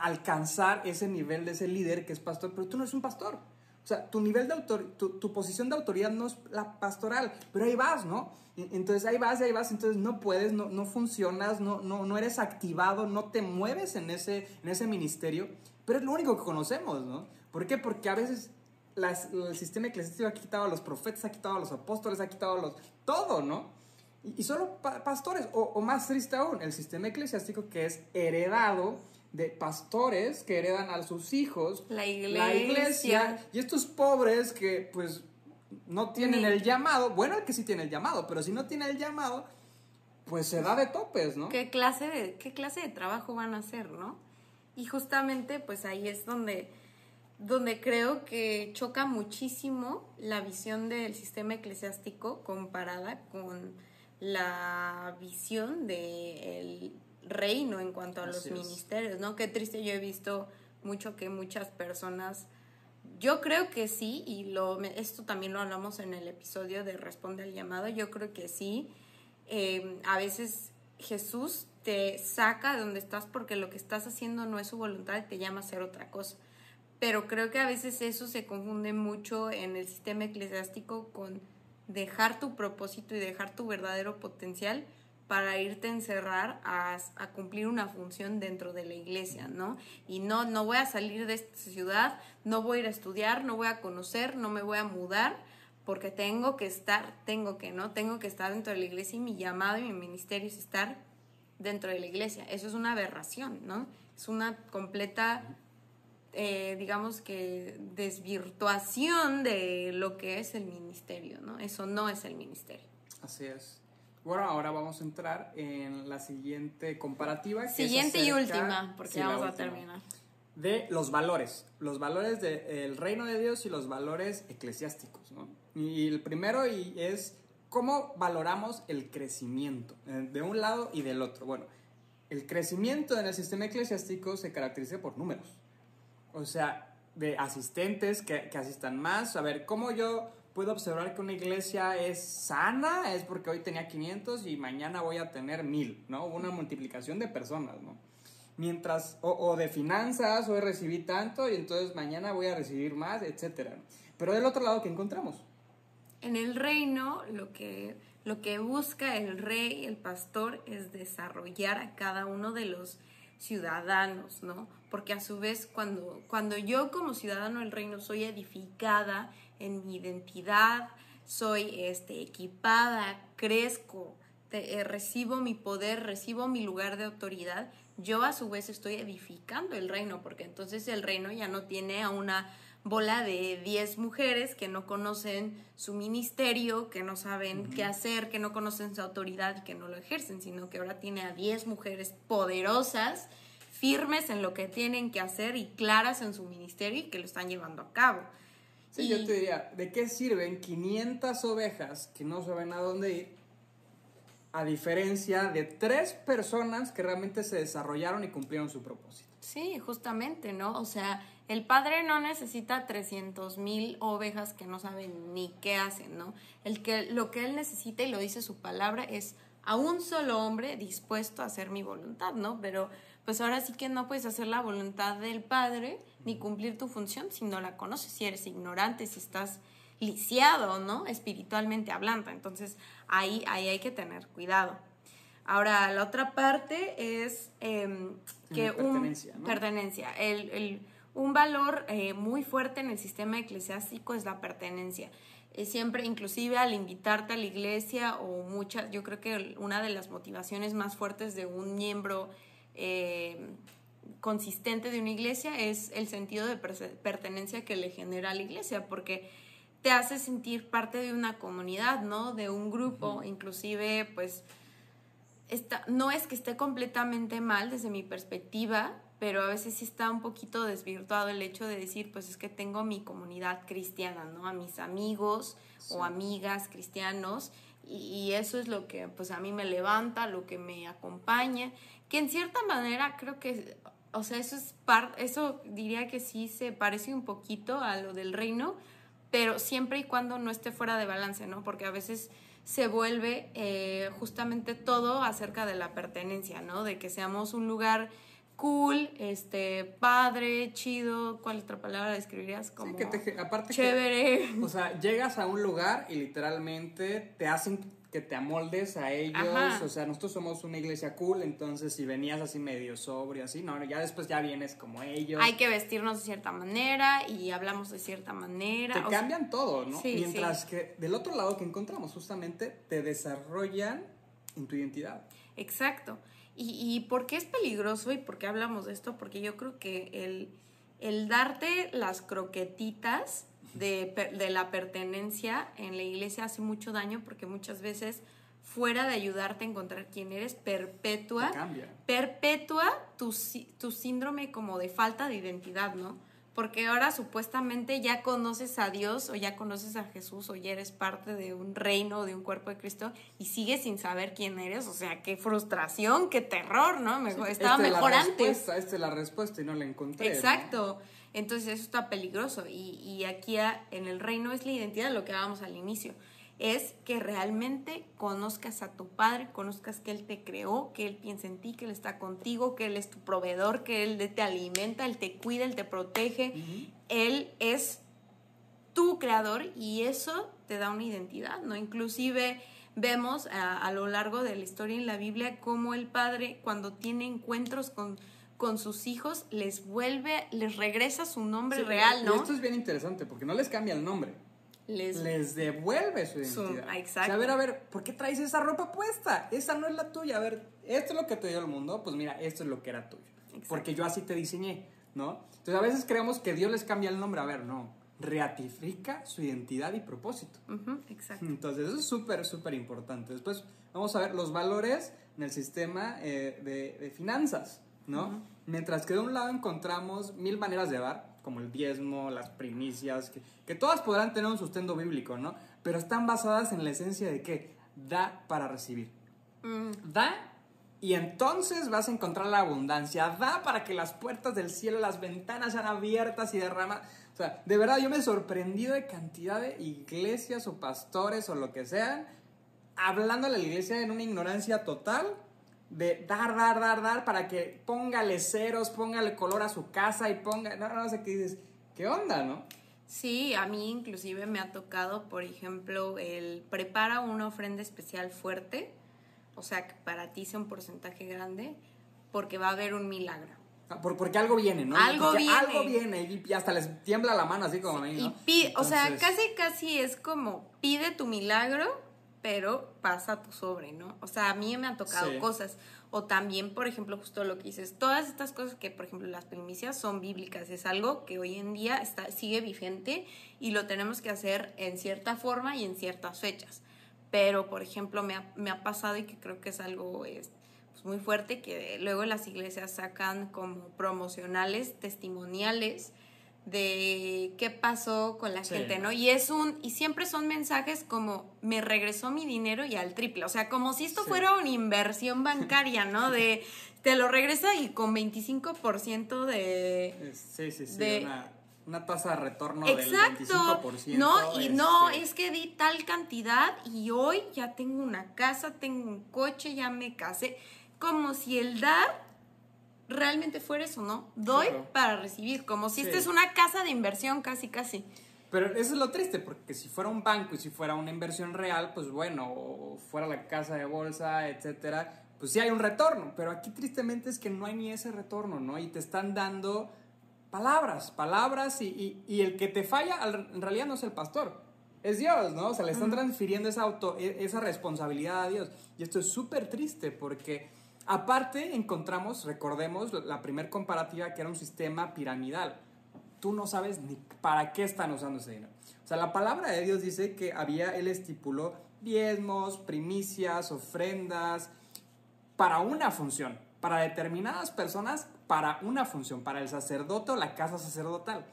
alcanzar ese nivel de ese líder que es pastor, pero tú no eres un pastor. O sea, tu nivel de autor, tu, tu posición de autoridad no es la pastoral, pero ahí vas, ¿no? Entonces ahí vas ahí vas, entonces no puedes, no, no funcionas, no, no, no eres activado, no te mueves en ese, en ese ministerio, pero es lo único que conocemos, ¿no? ¿Por qué? Porque a veces las- el sistema eclesiástico ha quitado a los profetas, ha quitado a los apóstoles, ha quitado a los... todo, ¿no? Y, y solo pa- pastores, o, o más triste aún, el sistema eclesiástico que es heredado de pastores que heredan a sus hijos La la iglesia iglesia. y estos pobres que pues no tienen Ni- el llamado, bueno, el que sí tiene el llamado, pero si no tiene el llamado, pues se da de topes, ¿no? ¿Qué clase de, qué clase de trabajo van a hacer, no? Y justamente pues ahí es donde, donde creo que choca muchísimo la visión del sistema eclesiástico comparada con la visión del reino en cuanto a los es. ministerios, ¿no? Qué triste yo he visto mucho que muchas personas yo creo que sí, y lo, esto también lo hablamos en el episodio de Responde al llamado, yo creo que sí. Eh, a veces Jesús te saca de donde estás porque lo que estás haciendo no es su voluntad y te llama a hacer otra cosa. Pero creo que a veces eso se confunde mucho en el sistema eclesiástico con dejar tu propósito y dejar tu verdadero potencial para irte a encerrar a, a cumplir una función dentro de la iglesia, ¿no? Y no, no voy a salir de esta ciudad, no voy a ir a estudiar, no voy a conocer, no me voy a mudar, porque tengo que estar, tengo que, ¿no? Tengo que estar dentro de la iglesia y mi llamado y mi ministerio es estar dentro de la iglesia. Eso es una aberración, ¿no? Es una completa, eh, digamos que, desvirtuación de lo que es el ministerio, ¿no? Eso no es el ministerio. Así es. Bueno, ahora vamos a entrar en la siguiente comparativa. que Siguiente y acerca- última, porque Sí, vamos a terminar. de los valores, los valores del reino de Dios y los valores eclesiásticos. ¿no? Y el primero y es cómo valoramos el crecimiento, eh, de un lado y del otro. Bueno, el crecimiento en el sistema eclesiástico se caracteriza por números. O sea, de asistentes que, que asistan más. A ver, ¿cómo yo puedo observar que una iglesia es sana? Es porque hoy tenía 500 y mañana voy a tener 1000, ¿no? Una multiplicación de personas, ¿no? Mientras, o, o de finanzas, hoy recibí tanto y entonces mañana voy a recibir más, etcétera. Pero del otro lado, ¿qué encontramos? En el reino, lo que, lo que busca el rey, el pastor, es desarrollar a cada uno de los ciudadanos, ¿no? Porque a su vez, cuando, cuando yo como ciudadano del reino soy edificada en mi identidad, soy este, equipada, crezco, te- eh, recibo mi poder, recibo mi lugar de autoridad, yo a su vez estoy edificando el reino, porque entonces el reino ya no tiene a una bola de 10 mujeres que no conocen su ministerio, que no saben qué hacer, que no conocen su autoridad y que no lo ejercen, sino que ahora tiene a 10 mujeres poderosas, firmes en lo que tienen que hacer y claras en su ministerio y que lo están llevando a cabo. Sí, Y- yo te diría, ¿de qué sirven 500 ovejas que no saben a dónde ir? A diferencia de tres personas que realmente se desarrollaron y cumplieron su propósito. Sí, justamente, ¿no? O sea, el padre no necesita 300 mil ovejas que no saben ni qué hacen, ¿no? El que, lo que él necesita, y lo dice su palabra, es a un solo hombre dispuesto a hacer mi voluntad, ¿no? Pero pues ahora sí que no puedes hacer la voluntad del padre ni cumplir tu función si no la conoces, si eres ignorante, si estás lisiado, ¿no? Espiritualmente hablando. Entonces ahí, ahí hay que tener cuidado. Ahora, la otra parte es em, que pertenencia, un ¿no? pertenencia. El, el- un valor eh, muy fuerte en el sistema eclesiástico es la pertenencia. Eh, siempre, inclusive al invitarte a la iglesia o muchas, yo creo que una de las motivaciones más fuertes de un miembro eh, consistente de una iglesia es el sentido de pertenencia que le genera a la iglesia, porque te hace sentir parte de una comunidad, ¿no? De un grupo, inclusive, pues, está, no es que esté completamente mal desde mi perspectiva, pero a veces sí está un poquito desvirtuado el hecho de decir, pues es que tengo mi comunidad cristiana, ¿no? A mis amigos Sí. o amigas cristianos y, y eso es lo que pues a mí me levanta, lo que me acompaña, que en cierta manera creo que, o sea, eso es parte, eso diría que sí se parece un poquito a lo del reino, pero siempre y cuando no esté fuera de balance, ¿no? Porque a veces se vuelve eh, justamente todo acerca de la pertenencia, ¿no? De que seamos un lugar cool, este, padre, chido, ¿cuál otra palabra describirías? Como Sí, que te- aparte que- chévere. O sea, llegas a un lugar y literalmente te hacen que te amoldes a ellos. Ajá. O sea, nosotros somos una iglesia cool, entonces si venías así medio sobrio, así, no, ya después ya vienes como ellos. Hay que vestirnos de cierta manera y hablamos de cierta manera. te o sea, cambian todo, ¿no? Sí, Mientras sí. que del otro lado que encontramos, justamente te desarrollan en tu identidad. Exacto. ¿Y, y por qué es peligroso y por qué hablamos de esto? Porque yo creo que el, el darte las croquetitas de, de la pertenencia en la iglesia hace mucho daño porque muchas veces fuera de ayudarte a encontrar quién eres, perpetua perpetúa tu, sí- tu síndrome como de falta de identidad, ¿no? Porque ahora supuestamente ya conoces a Dios o ya conoces a Jesús o ya eres parte de un reino, de un cuerpo de Cristo y sigues sin saber quién eres. O sea, qué frustración, qué terror, ¿no? Mejor, estaba Esta es la mejor antes. Esta es la respuesta y no la encontré. ¿no? Entonces eso está peligroso. Y, y aquí a- en el reino es la identidad, lo que hablábamos al inicio. Es que realmente conozcas a tu padre, conozcas que él te creó, que él piensa en ti, que él está contigo, que él es tu proveedor, que él te alimenta, él te cuida, él te protege. Él es tu creador y eso te da una identidad, ¿no? Inclusive vemos a, a lo largo de la historia en la Biblia cómo el padre cuando tiene encuentros con, con sus hijos les vuelve, les regresa su nombre Sí, real, y ¿no? esto es bien interesante porque no les cambia el nombre. Les, Les devuelve su Su- identidad. exacto. O sea, a ver, a ver, ¿por qué traes esa ropa puesta? Esa no es la tuya. A ver, esto es lo que te dio el mundo. Pues mira, esto es lo que era tuyo. Exacto. Porque yo así te diseñé, ¿no? Entonces a veces creemos que Dios les cambia el nombre. A ver, no. Ratifica su identidad y propósito. Exacto. Entonces, eso es súper, súper importante. Después, vamos a ver los valores en el sistema eh, de, de finanzas, ¿no? Mientras que de un lado encontramos mil maneras de dar, como el diezmo, las primicias, que, que todas podrán tener un sustento bíblico, ¿no? Pero están basadas en la esencia de que da para recibir. Mm, Da y entonces vas a encontrar la abundancia. Da para que las puertas del cielo, las ventanas sean abiertas y derramas. O sea, de verdad yo me he sorprendido de cantidad de iglesias o pastores o lo que sean, hablando a la iglesia en una ignorancia total de dar, dar, dar, dar para que póngale ceros, póngale color a su casa y ponga, no, no sé qué dices, ¿qué onda, no? Sí, a mí inclusive me ha tocado, por ejemplo, el prepara una ofrenda especial fuerte, o sea, que para ti sea un porcentaje grande, porque va a haber un milagro. Ah, Por- porque algo viene, ¿no? Algo Porque viene. Algo viene y hasta les tiembla la mano así como a mí, ¿no? Y pide, o sea, casi casi es como pide tu milagro, pero pasa tu sobre, ¿no? O sea, a mí me han tocado Sí. cosas. O también, por ejemplo, justo lo que dices, todas estas cosas que, por ejemplo, las primicias son bíblicas, es algo que hoy en día está, sigue vigente y lo tenemos que hacer en cierta forma y en ciertas fechas. Pero, por ejemplo, me ha, me ha pasado y que creo que es algo es, pues, muy fuerte, que luego las iglesias sacan como promocionales, testimoniales de qué pasó con la Sí. gente, ¿no? Y es un, y siempre son mensajes como me regresó mi dinero y al triple, o sea, como si esto Sí. fuera una inversión bancaria, ¿no? De te lo regresa y con 25% de Sí, sí, sí. de- Una, una tasa de retorno Exacto. del 25%. no, y no, este, es que di tal cantidad y hoy ya tengo una casa, tengo un coche, ya me casé. Como si el dar realmente fuera eso, ¿no? Doy Claro. para recibir, como si Sí. esta es una casa de inversión casi, casi. Pero eso es lo triste, porque si fuera un banco y si fuera una inversión real, pues bueno, o fuera la casa de bolsa, etcétera, pues sí hay un retorno. Pero aquí tristemente es que no hay ni ese retorno, ¿no? Y te están dando palabras, palabras, y, y- y el que te falla al- en realidad no es el pastor. Es Dios, ¿no? O sea, le están transfiriendo esa, auto, e- esa responsabilidad a Dios. Y esto es súper triste porque aparte encontramos, recordemos, la primer comparativa que era un sistema piramidal tú no sabes ni para qué están usando ese dinero. O sea, la palabra de Dios dice que había, él estipuló diezmos, primicias, ofrendas, para una función, para determinadas personas, para una función, para el sacerdote o la casa sacerdotal.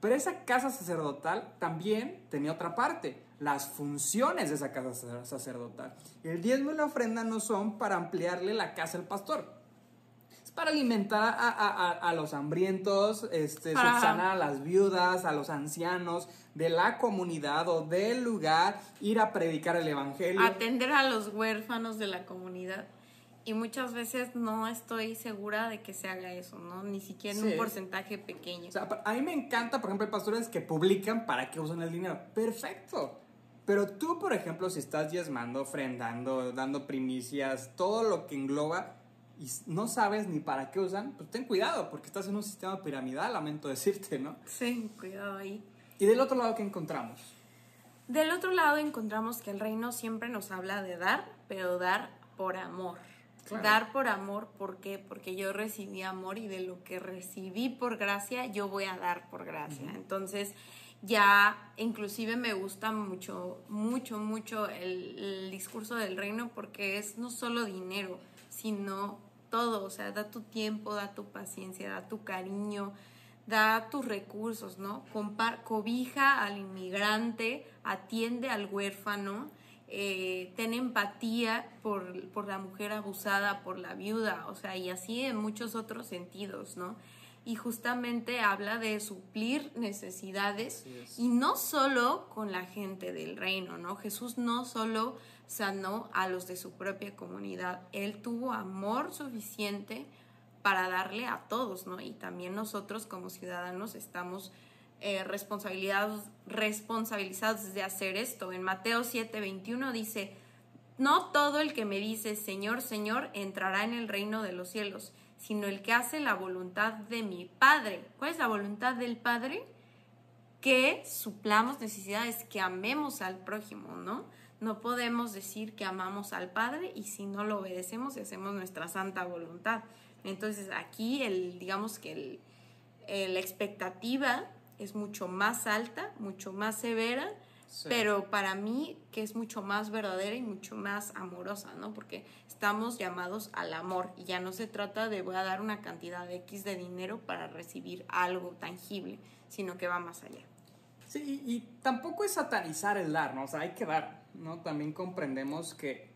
Pero esa casa sacerdotal también tenía otra parte, las funciones de esa casa sacer- sacerdotal. El diezmo y la ofrenda no son para ampliarle la casa al pastor, es para alimentar a, a- a- los hambrientos, este, subsanar a las viudas, a los ancianos de la comunidad o del lugar, ir a predicar el evangelio. Atender a los huérfanos de la comunidad. Y muchas veces no estoy segura de que se haga eso, ¿no? Ni siquiera en Sí. un porcentaje pequeño. O sea, pa- a mí me encanta, por ejemplo, hay pastores que publican para qué usan el dinero. Perfecto. Pero tú, por ejemplo, si estás diezmando, ofrendando, dando primicias, todo lo que engloba y no sabes ni para qué usan, pues ten cuidado, porque estás en un sistema piramidal, lamento decirte, ¿no? Sí, cuidado ahí. Y del otro lado, ¿qué encontramos? Del otro lado encontramos que el reino siempre nos habla de dar, pero dar por amor. Dar por amor, ¿por qué? Porque yo recibí amor y de lo que recibí por gracia, yo voy a dar por gracia. Entonces, ya inclusive me gusta mucho, mucho, mucho el, discurso del reino porque es no solo dinero, sino todo, o sea, da tu tiempo, da tu paciencia, da tu cariño, da tus recursos, ¿no? Compar, cobija al inmigrante, atiende al huérfano, eh, ten empatía por, por, la mujer abusada, por la viuda, o sea, y así en muchos otros sentidos, ¿no? Y justamente habla de suplir necesidades y no solo con la gente del reino, ¿no? Jesús no solo sanó a los de su propia comunidad, él tuvo amor suficiente para darle a todos, ¿no? Y también nosotros como ciudadanos estamos eh, responsabilizados, responsabilizados de hacer esto. En Mateo 7, 21 dice, no todo el que me dice Señor, Señor entrará en el reino de los cielos, sino el que hace la voluntad de mi Padre. ¿Cuál es la voluntad del Padre? Que suplamos necesidades, que amemos al prójimo, ¿no? No podemos decir que amamos al Padre y si no lo obedecemos y hacemos nuestra santa voluntad. Entonces aquí el, digamos que el, la expectativa es mucho más alta, mucho más severa, pero para mí que es mucho más verdadera y mucho más amorosa, ¿no? Porque estamos llamados al amor y ya no se trata de voy a dar una cantidad de X de dinero para recibir algo tangible, sino que va más allá. Sí, y, tampoco es satanizar el dar, ¿no? O sea, hay que dar, ¿no? También comprendemos que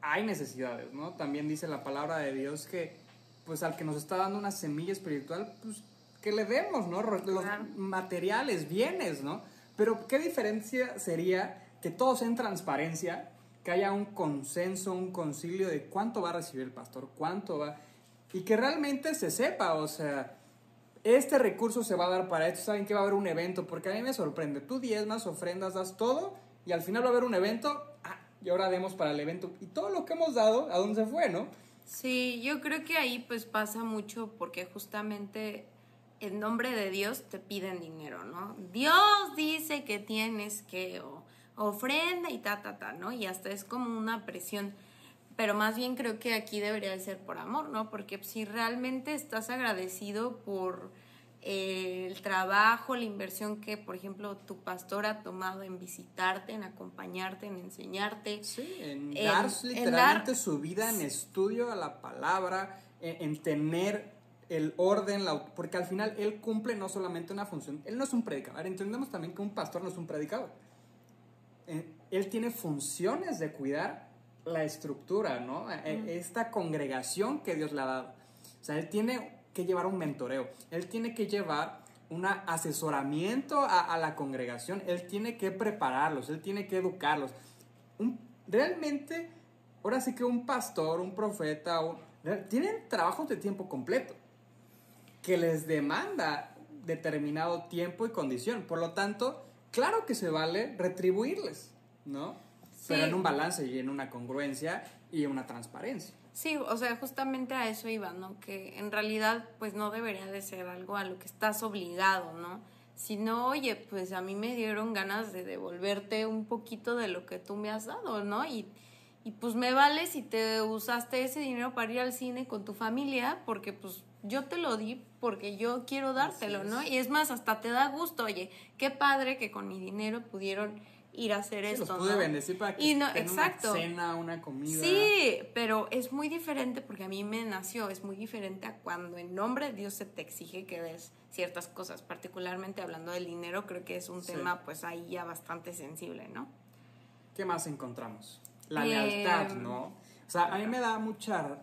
hay necesidades, ¿no? También dice la palabra de Dios que, pues al que nos está dando una semilla espiritual, pues que le demos, ¿no? Los materiales, bienes, ¿no? Pero qué diferencia sería que todo sea en transparencia, que haya un consenso, un concilio de cuánto va a recibir el pastor, cuánto va, y que realmente se sepa, o sea, este recurso se va a dar para esto, saben que va a haber un evento, porque a mí me sorprende, tú diezmas, ofrendas, das todo, y al final va a haber un evento, ah, y ahora demos para el evento, y todo lo que hemos dado, ¿a dónde se fue, no? Sí, yo creo que ahí pues pasa mucho porque justamente en nombre de Dios te piden dinero, ¿no? Dios dice que tienes que ofrenda y ta, ta, ta, ¿no? Y hasta es como una presión. Pero más bien creo que aquí debería de ser por amor, ¿no? Porque si realmente estás agradecido por eh, el trabajo, la inversión que, por ejemplo, tu pastor ha tomado en visitarte, en acompañarte, en enseñarte. Sí, en, dar literalmente su vida en estudio a la palabra, en tener el orden, la, porque al final él cumple no solamente una función, él no es un predicador, entendemos también que un pastor no es un predicador. Eh, él tiene funciones de cuidar la estructura, ¿no? Eh, esta congregación que Dios le ha dado. O sea, él tiene que llevar un mentoreo, él tiene que llevar un asesoramiento a, la congregación, él tiene que prepararlos, él tiene que educarlos. realmente, ahora sí que un pastor, un profeta, tienen trabajos de tiempo completo que les demanda determinado tiempo y condición. Por lo tanto, claro que se vale retribuirles, ¿no? Pero en un balance y en una congruencia y una transparencia. Sí, o sea, justamente a eso iba, ¿no? Que en realidad, pues no debería de ser algo a lo que estás obligado, ¿no? Sino, oye, pues a mí me dieron ganas de devolverte un poquito de lo que tú me has dado, ¿no? Y, y pues me vale si te usaste ese dinero para ir al cine con tu familia, porque pues yo te lo di porque yo quiero dártelo, ¿no? Y es más, hasta te da gusto, oye, qué padre que con mi dinero pudieron ir a hacer esto. Los pude bendecir para que y no, exacto. una cena, una comida. Sí, pero es muy diferente porque a mí me nació, es muy diferente a cuando en nombre de Dios se te exige que des ciertas cosas, particularmente hablando del dinero, creo que es un tema pues ahí ya bastante sensible, ¿no? ¿Qué más encontramos? La lealtad, em, ¿no? O sea, a mí me da mucha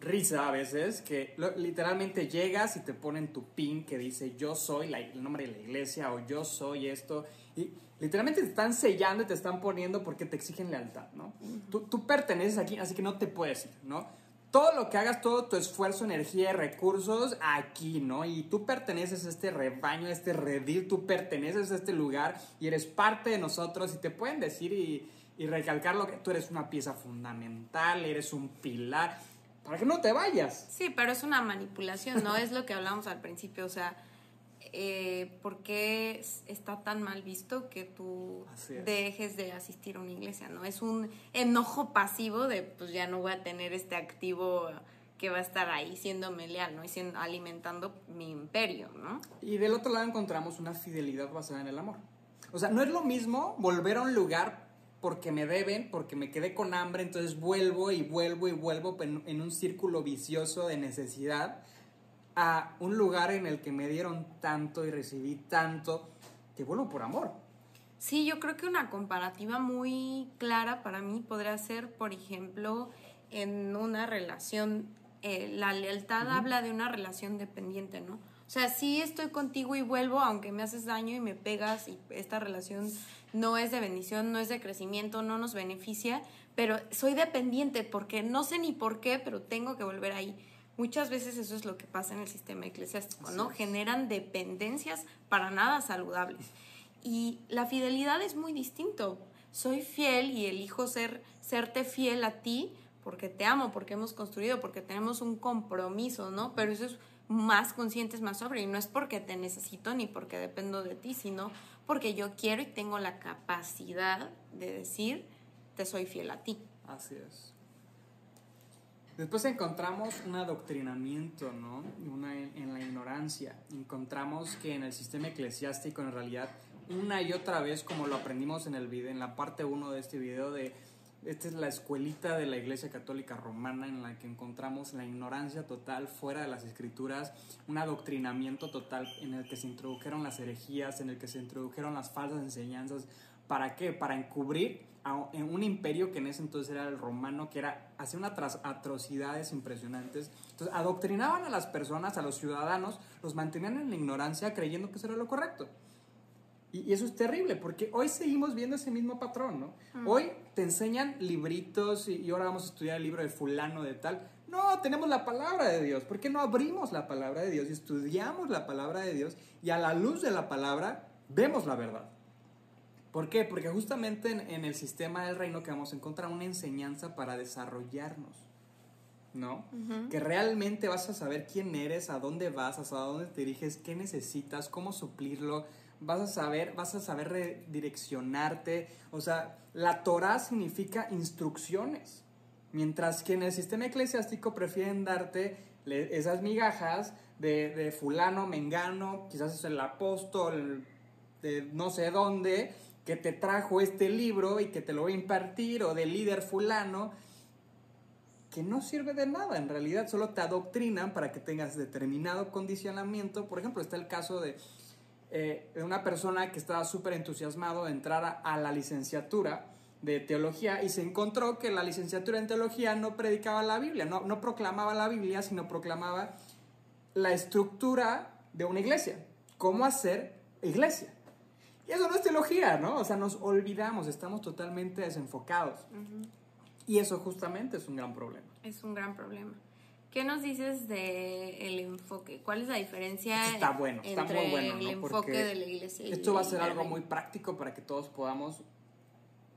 risa a veces que literalmente llegas y te ponen tu pin que dice yo soy el nombre de la iglesia o yo soy esto y literalmente te están sellando y te están poniendo porque te exigen lealtad, ¿no? tú, tú, perteneces aquí, así que no te puedes ir, ¿no? Todo lo que hagas, todo tu esfuerzo, energía y recursos aquí, ¿no? Y tú perteneces a este rebaño, a este redil, tú perteneces a este lugar y eres parte de nosotros y te pueden decir y, y recalcar lo que tú eres una pieza fundamental, eres un pilar para que no te vayas. Sí, pero es una manipulación, ¿no? es lo que hablamos al principio, o sea, eh, ¿por qué es- está tan mal visto que tú dejes de asistir a una iglesia? ¿no? Es un enojo pasivo de, pues ya no voy a tener este activo que va a estar ahí siéndome leal, ¿no? Y siendo, alimentando mi imperio, ¿no? Y del otro lado encontramos una fidelidad basada en el amor. O sea, no es lo mismo volver a un lugar porque me deben, porque me quedé con hambre, entonces vuelvo y vuelvo y vuelvo en, un círculo vicioso de necesidad a un lugar en el que me dieron tanto y recibí tanto que vuelvo por amor. Sí, yo creo que una comparativa muy clara para mí podría ser, por ejemplo, en una relación, eh, la lealtad habla de una relación dependiente, ¿no? O sea, sí estoy contigo y vuelvo, aunque me haces daño y me pegas y esta relación no es de bendición, no es de crecimiento, no nos beneficia, pero soy dependiente porque no sé ni por qué, pero tengo que volver ahí. Muchas veces eso es lo que pasa en el sistema eclesiástico, ¿no? Generan dependencias para nada saludables. Y la fidelidad es muy distinto. Soy fiel y elijo ser, serte fiel a ti porque te amo, porque hemos construido, porque tenemos un compromiso, ¿no? Pero eso es más consciente, es más sobre. Y no es porque te necesito ni porque dependo de ti, sino porque yo quiero y tengo la capacidad de decir, te soy fiel a ti. Así es. Después encontramos un adoctrinamiento, ¿no? Una en, la ignorancia. Encontramos que en el sistema eclesiástico, en realidad, una y otra vez, como lo aprendimos en el video, en la parte 1 de este video, de esta es la escuelita de la Iglesia Católica Romana en la que encontramos la ignorancia total fuera de las escrituras, un adoctrinamiento total en el que se introdujeron las herejías, en el que se introdujeron las falsas enseñanzas. ¿Para qué? Para encubrir a un imperio que en ese entonces era el romano, que era hacía unas atrocidades impresionantes. Entonces adoctrinaban a las personas, a los ciudadanos, los mantenían en la ignorancia creyendo que eso era lo correcto. Y, eso es terrible, porque hoy seguimos viendo ese mismo patrón, ¿no? Hoy te enseñan libritos y, y ahora vamos a estudiar el libro de fulano de tal. No, tenemos la palabra de Dios. ¿Por qué no abrimos la palabra de Dios y estudiamos la palabra de Dios y a la luz de la palabra vemos la verdad? ¿Por qué? Porque justamente en, en el sistema del reino que vamos a encontrar una enseñanza para desarrollarnos. ¿no? Que realmente vas a saber quién eres, a dónde vas, hasta dónde te diriges, qué necesitas, cómo suplirlo, vas a saber, vas a saber redireccionarte, o sea, la Torah significa instrucciones, mientras que en el sistema eclesiástico prefieren darte esas migajas de, de fulano, mengano, quizás es el apóstol de no sé dónde, que te trajo este libro y que te lo va a impartir, o del líder fulano, que no sirve de nada, en realidad solo te adoctrinan para que tengas determinado condicionamiento. Por ejemplo, está el caso de, eh, una persona que estaba súper entusiasmado de entrar a, a la licenciatura de teología y se encontró que la licenciatura en teología no predicaba la Biblia, no, no proclamaba la Biblia, sino proclamaba la estructura de una iglesia, cómo hacer iglesia. Y eso no es teología, ¿no? O sea, nos olvidamos, estamos totalmente desenfocados. Y eso justamente es un gran problema. Es un gran problema. ¿Qué nos dices de el enfoque? ¿Cuál es la diferencia Esto está bueno, está entre muy bueno, el ¿no? enfoque Porque de la iglesia Esto va a ser algo muy práctico para que todos podamos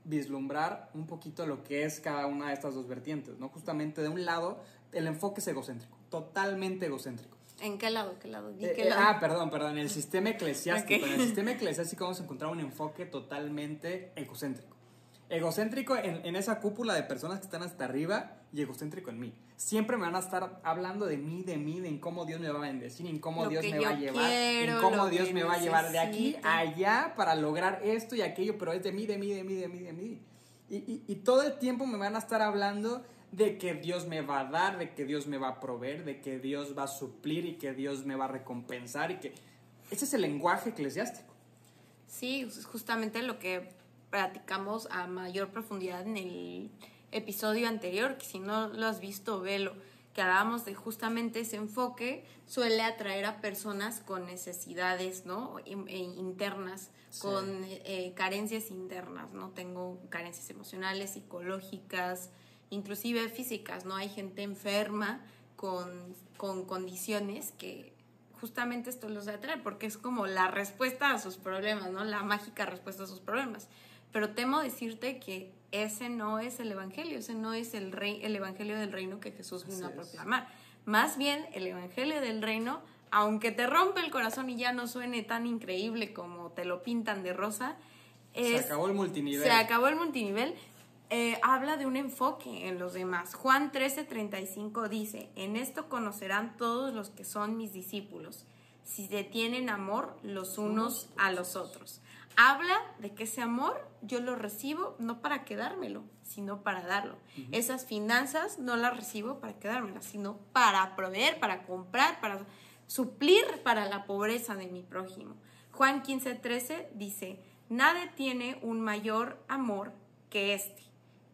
vislumbrar un poquito lo que es cada una de estas dos vertientes, ¿no? Justamente de un lado, el enfoque es egocéntrico, totalmente egocéntrico. ¿En qué lado? ¿Qué lado? Eh, qué eh, lado. ah, perdón, perdón. En el (laughs) sistema eclesiástico. En el sistema eclesiástico vamos a encontrar un enfoque totalmente egocéntrico. Egocéntrico en, en esa cúpula de personas que están hasta arriba y egocéntrico en mí. Siempre me van a estar hablando de mí, de mí, de en cómo Dios me va a bendecir, en cómo Lo Dios me va a llevar, quiero, en cómo Dios me va a llevar de aquí a allá para lograr esto y aquello, pero es de mí, de mí, de mí, de mí, de mí. Y, y- y todo el tiempo me van a estar hablando de que Dios me va a dar, de que Dios me va a proveer, de que Dios va a suplir y que Dios me va a recompensar y que ese es el lenguaje eclesiástico. Sí, es justamente lo que platicamos a mayor profundidad en el episodio anterior, que si no lo has visto, velo, que hablábamos de justamente ese enfoque, suele atraer a personas con necesidades, ¿no? E internas, Sí. con eh, carencias internas, ¿no? Tengo carencias emocionales, psicológicas, inclusive físicas, ¿no? Hay gente enferma con, con condiciones que justamente esto los atrae porque es como la respuesta a sus problemas, ¿no? La mágica respuesta a sus problemas. Pero temo decirte que ese no es el evangelio, ese no es el rey, el evangelio del reino que Jesús vino Así a es. proclamar. Más bien, el evangelio del reino aunque te rompe el corazón y ya no suene tan increíble como te lo pintan de rosa, se acabó el multinivel. Se acabó el multinivel. Eh, habla de un enfoque en los demás. Juan 13:35 dice, en esto conocerán todos los que son mis discípulos, si se tienen amor los unos a los otros. Habla de que ese amor yo lo recibo no para quedármelo, sino para darlo. Esas finanzas no las recibo para quedármelas, sino para proveer, para comprar, para suplir para la pobreza de mi prójimo. Juan 15:13 dice, nadie tiene un mayor amor que este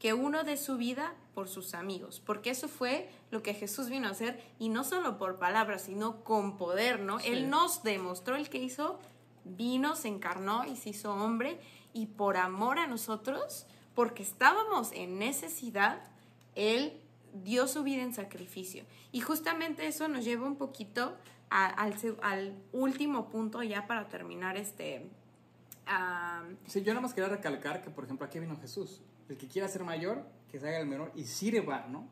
que uno de su vida por sus amigos, porque eso fue lo que Jesús vino a hacer y no solo por palabras, sino con poder, ¿no? Él nos demostró el que hizo, vino, se encarnó y se hizo hombre y por amor a nosotros, porque estábamos en necesidad, Él dio su vida en sacrificio. Y justamente eso nos lleva un poquito al, último punto ya para terminar este... sí, yo nada más quería recalcar que, por ejemplo, aquí vino Jesús el que quiera ser mayor, que se haga el menor y sirva, ¿no?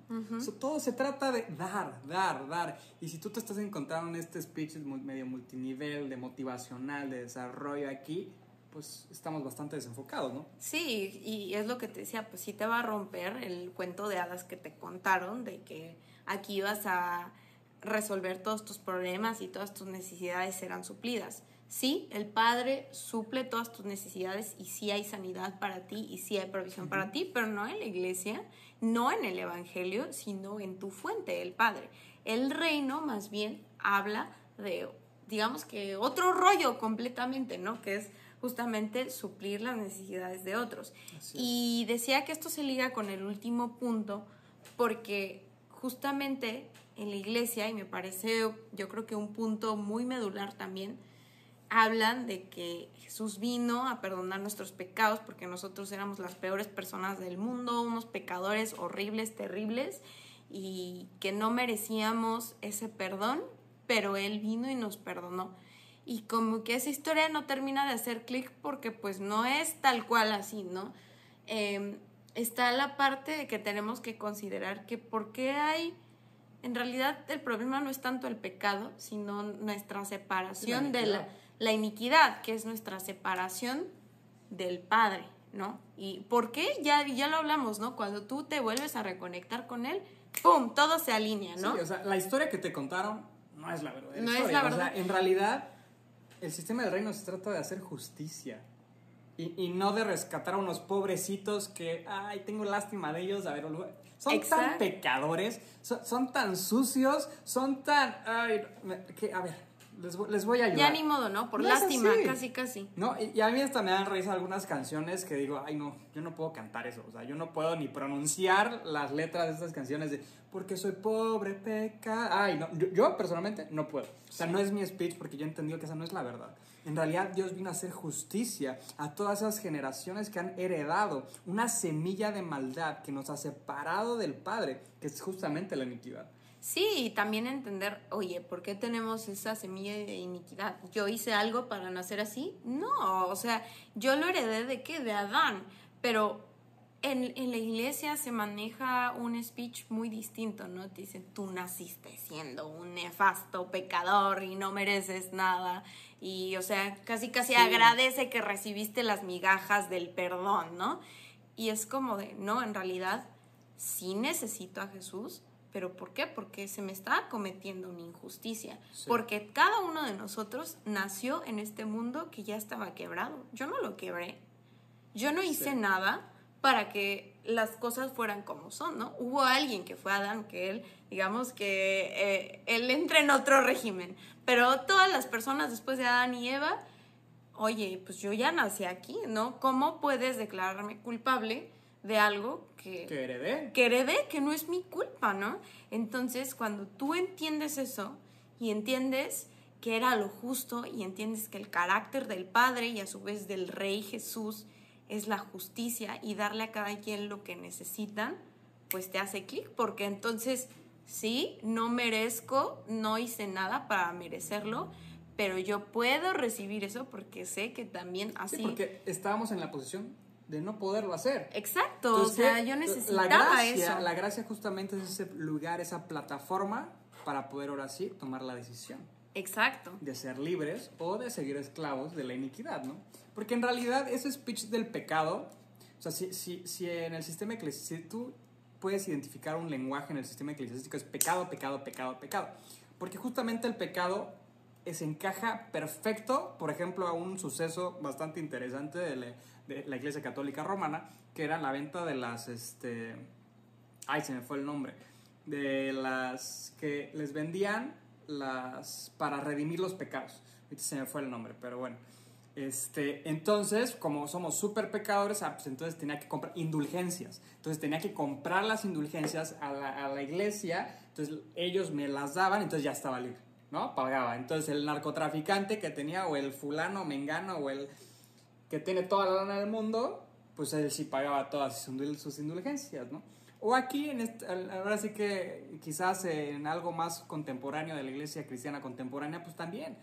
todo se trata de dar, dar, dar. Y si tú te estás encontrando en este speech medio multinivel, de motivacional, de desarrollo aquí, pues estamos bastante desenfocados, ¿no? Sí, y es lo que te decía, pues sí te va a romper el cuento de hadas que te contaron, de que aquí ibas a resolver todos tus problemas y todas tus necesidades serán suplidas. Sí, el Padre suple todas tus necesidades y sí hay sanidad para ti y sí hay provisión para ti, pero no en la iglesia, no en el Evangelio, sino en tu fuente, el Padre. El reino más bien habla de, digamos que otro rollo completamente, ¿no? Que es justamente suplir las necesidades de otros. Y decía que esto se liga con el último punto porque justamente en la iglesia, y me parece yo creo que un punto muy medular también, hablan de que Jesús vino a perdonar nuestros pecados porque nosotros éramos las peores personas del mundo, unos pecadores horribles, terribles, y que no merecíamos ese perdón, pero Él vino y nos perdonó. Y como que esa historia no termina de hacer clic porque pues no es tal cual así, ¿no? Em, está la parte de que tenemos que considerar que por qué hay en realidad el problema no es tanto el pecado, sino nuestra separación de la, la iniquidad, que es nuestra separación del Padre, ¿no? ¿Y por qué? Ya, ya lo hablamos, ¿no? Cuando tú te vuelves a reconectar con Él, ¡pum! Todo se alinea, ¿no? Sí, o sea, la historia que te contaron no es la verdad. No es la verdad. O sea, en realidad, el sistema del reino se trata de hacer justicia. Y, y, no de rescatar a unos pobrecitos que, ay, tengo lástima de ellos, a ver, son tan pecadores, son, son, tan sucios, son tan, ay, que, a ver, les, voy a ayudar. Ya ni modo, ¿no? Por lástima, casi, casi. No, y, a mí hasta me dan risa algunas canciones que digo, ay, no, yo no puedo cantar eso. O sea, yo no puedo ni pronunciar las letras de estas canciones de, porque soy pobre, peca. Ay, no, yo, personalmente no puedo. O sea, no es mi speech porque yo he entendido que esa no es la verdad. En realidad Dios vino a hacer justicia a todas esas generaciones que han heredado una semilla de maldad que nos ha separado del Padre, que es justamente la iniquidad. Sí, y también entender, oye, ¿por qué tenemos esa semilla de iniquidad? ¿Yo hice algo para nacer así? No, o sea, yo lo heredé de qué? De Adán, pero en, en la iglesia se maneja un speech muy distinto, ¿no? Te dicen, tú naciste siendo un nefasto pecador y no mereces nada. Y, o sea, casi, casi agradece que recibiste las migajas del perdón, ¿no? Y es como de, no, en realidad sí necesito a Jesús, ¿Pero por qué? Porque se me está cometiendo una injusticia. Porque cada uno de nosotros nació en este mundo que ya estaba quebrado. Yo no lo quebré. Yo no hice nada para que las cosas fueran como son, ¿no? Hubo alguien que fue Adán, que él, digamos que eh, él entra en otro régimen. Pero todas las personas después de Adán y Eva, oye, pues yo ya nací aquí, ¿no? ¿Cómo puedes declararme culpable? De algo que, que heredé. Que heredé, que no es mi culpa, ¿no? Entonces, cuando tú entiendes eso y entiendes que era lo justo y entiendes que el carácter del Padre y a su vez del Rey Jesús es la justicia y darle a cada quien lo que necesitan, pues te hace clic, porque entonces, sí, no merezco, no hice nada para merecerlo, pero yo puedo recibir eso porque sé que también así... Sí, porque estábamos en la posición de no poderlo hacer. Exacto, o sea, yo necesitaba la gracia, eso. La gracia justamente es ese lugar, esa plataforma para poder ahora sí tomar la decisión. Exacto. de ser libres o de seguir esclavos de la iniquidad, ¿no? Porque en realidad ese speech del pecado, o sea, si, si, si en el sistema eclesiástico, si tú puedes identificar un lenguaje en el sistema eclesiástico, es pecado, pecado, pecado, pecado. Porque justamente el pecado se encaja perfecto, por ejemplo, a un suceso bastante interesante de la, la Iglesia Católica Romana, que era la venta de las, este, ay, se me fue el nombre, de las que les vendían las para redimir los pecados. Ahorita se me fue el nombre, pero bueno. Este, entonces, como somos súper pecadores, ah, pues entonces tenía que comprar indulgencias. Entonces tenía que comprar las indulgencias a la, a la iglesia. Entonces ellos me las daban, entonces ya estaba libre, ¿no? Pagaba. Entonces el narcotraficante que tenía, o el fulano, mengano, o el que tiene toda la lana del mundo, pues él sí pagaba todas sus indul- sus indulgencias, ¿no? O aquí, en este- ahora sí que quizás en algo más contemporáneo de la iglesia cristiana contemporánea, pues también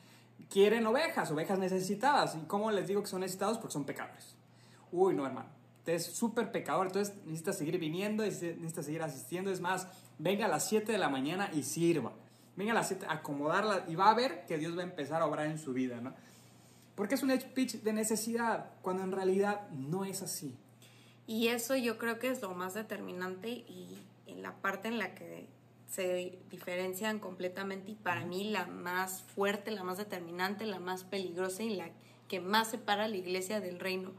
quieren ovejas, ovejas necesitadas. ¿Y cómo les digo que son necesitados? Porque son pecadores. Uy, no, hermano. Usted es súper pecador, entonces necesita seguir viniendo, necesita seguir asistiendo. Es más, venga a las 7 de la mañana y sirva. Venga a las 7, acomodarla y va a ver que Dios va a empezar a obrar en su vida, ¿no? Porque es un speech de necesidad, cuando en realidad no es así. Y eso yo creo que es lo más determinante y en la parte en la que se diferencian completamente y para mí la más fuerte, la más determinante, la más peligrosa y la que más separa a la iglesia del reino,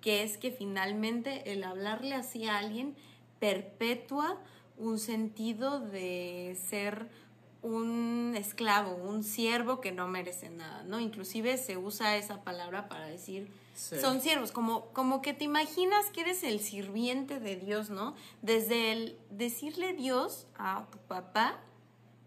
que es que finalmente el hablarle así a alguien perpetúa un sentido de ser un esclavo, un siervo que no merece nada, ¿no? Inclusive se usa esa palabra para decir Sí. son siervos, como, como que te imaginas que eres el sirviente de Dios, ¿no? Desde el decirle Dios a tu papá,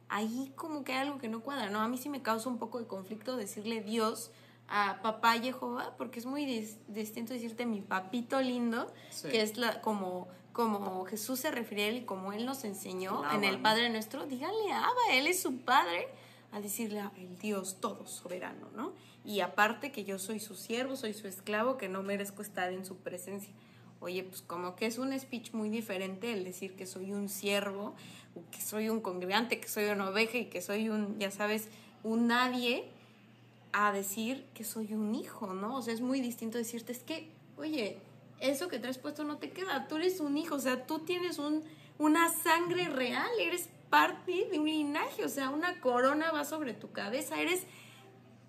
ahí como que hay algo que no cuadra, ¿no? A mí sí me causa un poco de conflicto decirle Dios a papá Jehová, porque es muy dis- distinto decirte mi papito lindo, Sí. que es la, como, como Jesús se refiere a él y como él nos enseñó en el. Padre nuestro, díganle Abba, él es su padre, a decirle a el Dios todo soberano, ¿no? Y aparte que yo soy su siervo, soy su esclavo, que no merezco estar en su presencia. Oye, pues como que es un speech muy diferente el decir que soy un siervo, o que soy un congregante, que soy una oveja y que soy un, ya sabes, un nadie, a decir que soy un hijo, ¿no? O sea, es muy distinto decirte, es que, oye, eso que traes puesto no te queda, tú eres un hijo, o sea, tú tienes un, una sangre real, eres parte de un linaje, o sea, una corona va sobre tu cabeza, eres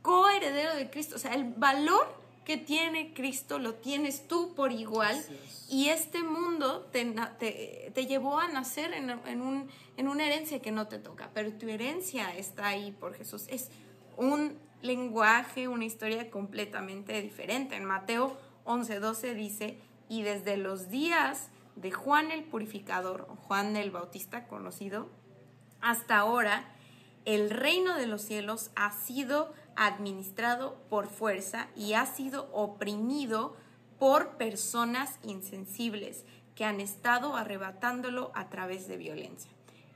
coheredero de Cristo, o sea, el valor que tiene Cristo lo tienes tú por igual y este mundo te, te, te llevó a nacer en, en un, en una herencia que no te toca, pero tu herencia está ahí por Jesús. Es un lenguaje, una historia completamente diferente. En Mateo 11:12 dice, y desde los días de Juan el Purificador, Juan el Bautista conocido, hasta ahora, el reino de los cielos ha sido administrado por fuerza y ha sido oprimido por personas insensibles que han estado arrebatándolo a través de violencia.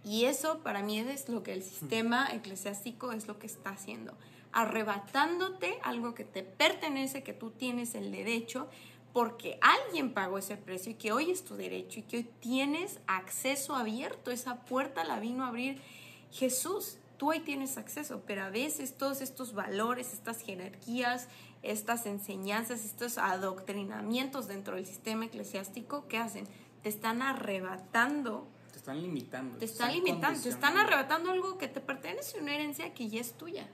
Y eso para mí es lo que el sistema eclesiástico es lo que está haciendo, arrebatándote algo que te pertenece, que tú tienes el derecho, porque alguien pagó ese precio y que hoy es tu derecho y que hoy tienes acceso abierto, esa puerta la vino a abrir Jesús. Tú hoy tienes acceso, pero a veces todos estos valores, estas jerarquías, estas enseñanzas, estos adoctrinamientos dentro del sistema eclesiástico, ¿qué hacen? Te están arrebatando, Te están limitando. te están limitando, te están arrebatando algo que te pertenece, una herencia que ya es tuya.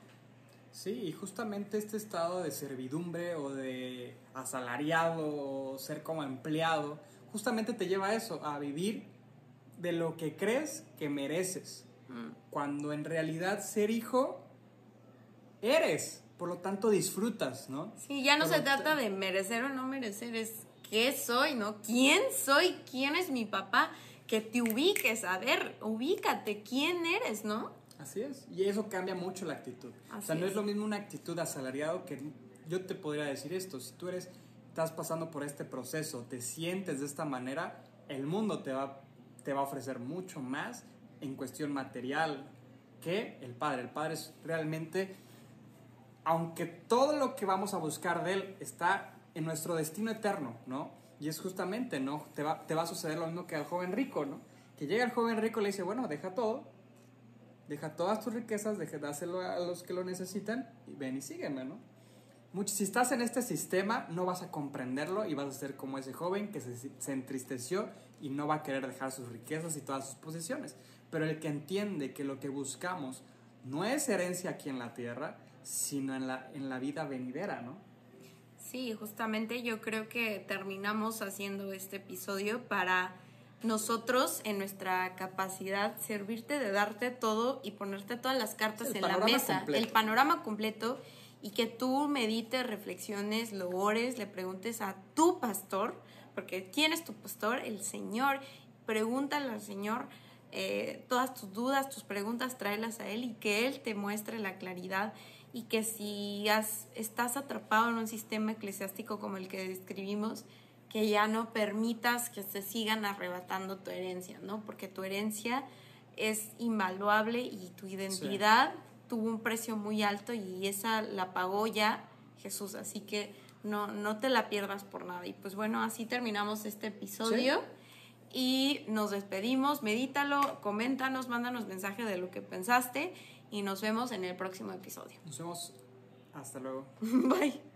Sí, y justamente este estado de servidumbre o de asalariado o ser como empleado, justamente te lleva a eso, a vivir de lo que crees que mereces, Mm. cuando en realidad ser hijo eres, por lo tanto disfrutas, ¿no? Sí, ya no Por se trata de merecer o no merecer, es qué soy, ¿no? ¿Quién soy? ¿Quién es mi papá? Que te ubiques, a ver, ubícate, ¿quién eres, no? Así es, y eso cambia mucho la actitud. o sea, no es. es. lo mismo una actitud asalariado que yo te podría decir esto, si tú eres, estás pasando por este proceso, te sientes de esta manera, el mundo te va, te va a ofrecer mucho más en cuestión material que el Padre. El Padre es realmente, aunque todo lo que vamos a buscar de Él está en nuestro destino eterno, ¿no? Y es justamente, ¿no? Te va, te va a suceder lo mismo que al joven rico, ¿no? Que llega el joven rico y le dice, bueno, deja todo, Deja todas tus riquezas, deja, dáselo a los que lo necesitan y ven y sígueme, ¿no? Mucho, si estás en este sistema, no vas a comprenderlo y vas a ser como ese joven que se, se entristeció y no va a querer dejar sus riquezas y todas sus posesiones. Pero el que entiende que lo que buscamos no es herencia aquí en la tierra, sino en la, en la vida venidera, ¿no? Sí, justamente yo creo que terminamos haciendo este episodio para nosotros en nuestra capacidad servirte de darte todo y ponerte todas las cartas El en la mesa, completo. el panorama completo y que tú medites, reflexiones, lo ores, le preguntes a tu pastor, porque ¿quién es tu pastor? El Señor. Pregúntale al Señor eh, todas tus dudas, tus preguntas, tráelas a Él y que Él te muestre la claridad y que si has- estás atrapado en un sistema eclesiástico como el que describimos, que ya no permitas que se sigan arrebatando tu herencia, ¿no? Porque tu herencia es invaluable y tu identidad tuvo un precio muy alto y esa la pagó ya Jesús, así que no, no te la pierdas por nada. Y pues bueno, así terminamos este episodio. Y nos despedimos, medítalo, coméntanos, mándanos mensaje de lo que pensaste y nos vemos en el próximo episodio. Nos vemos. Hasta luego. (laughs) Bye.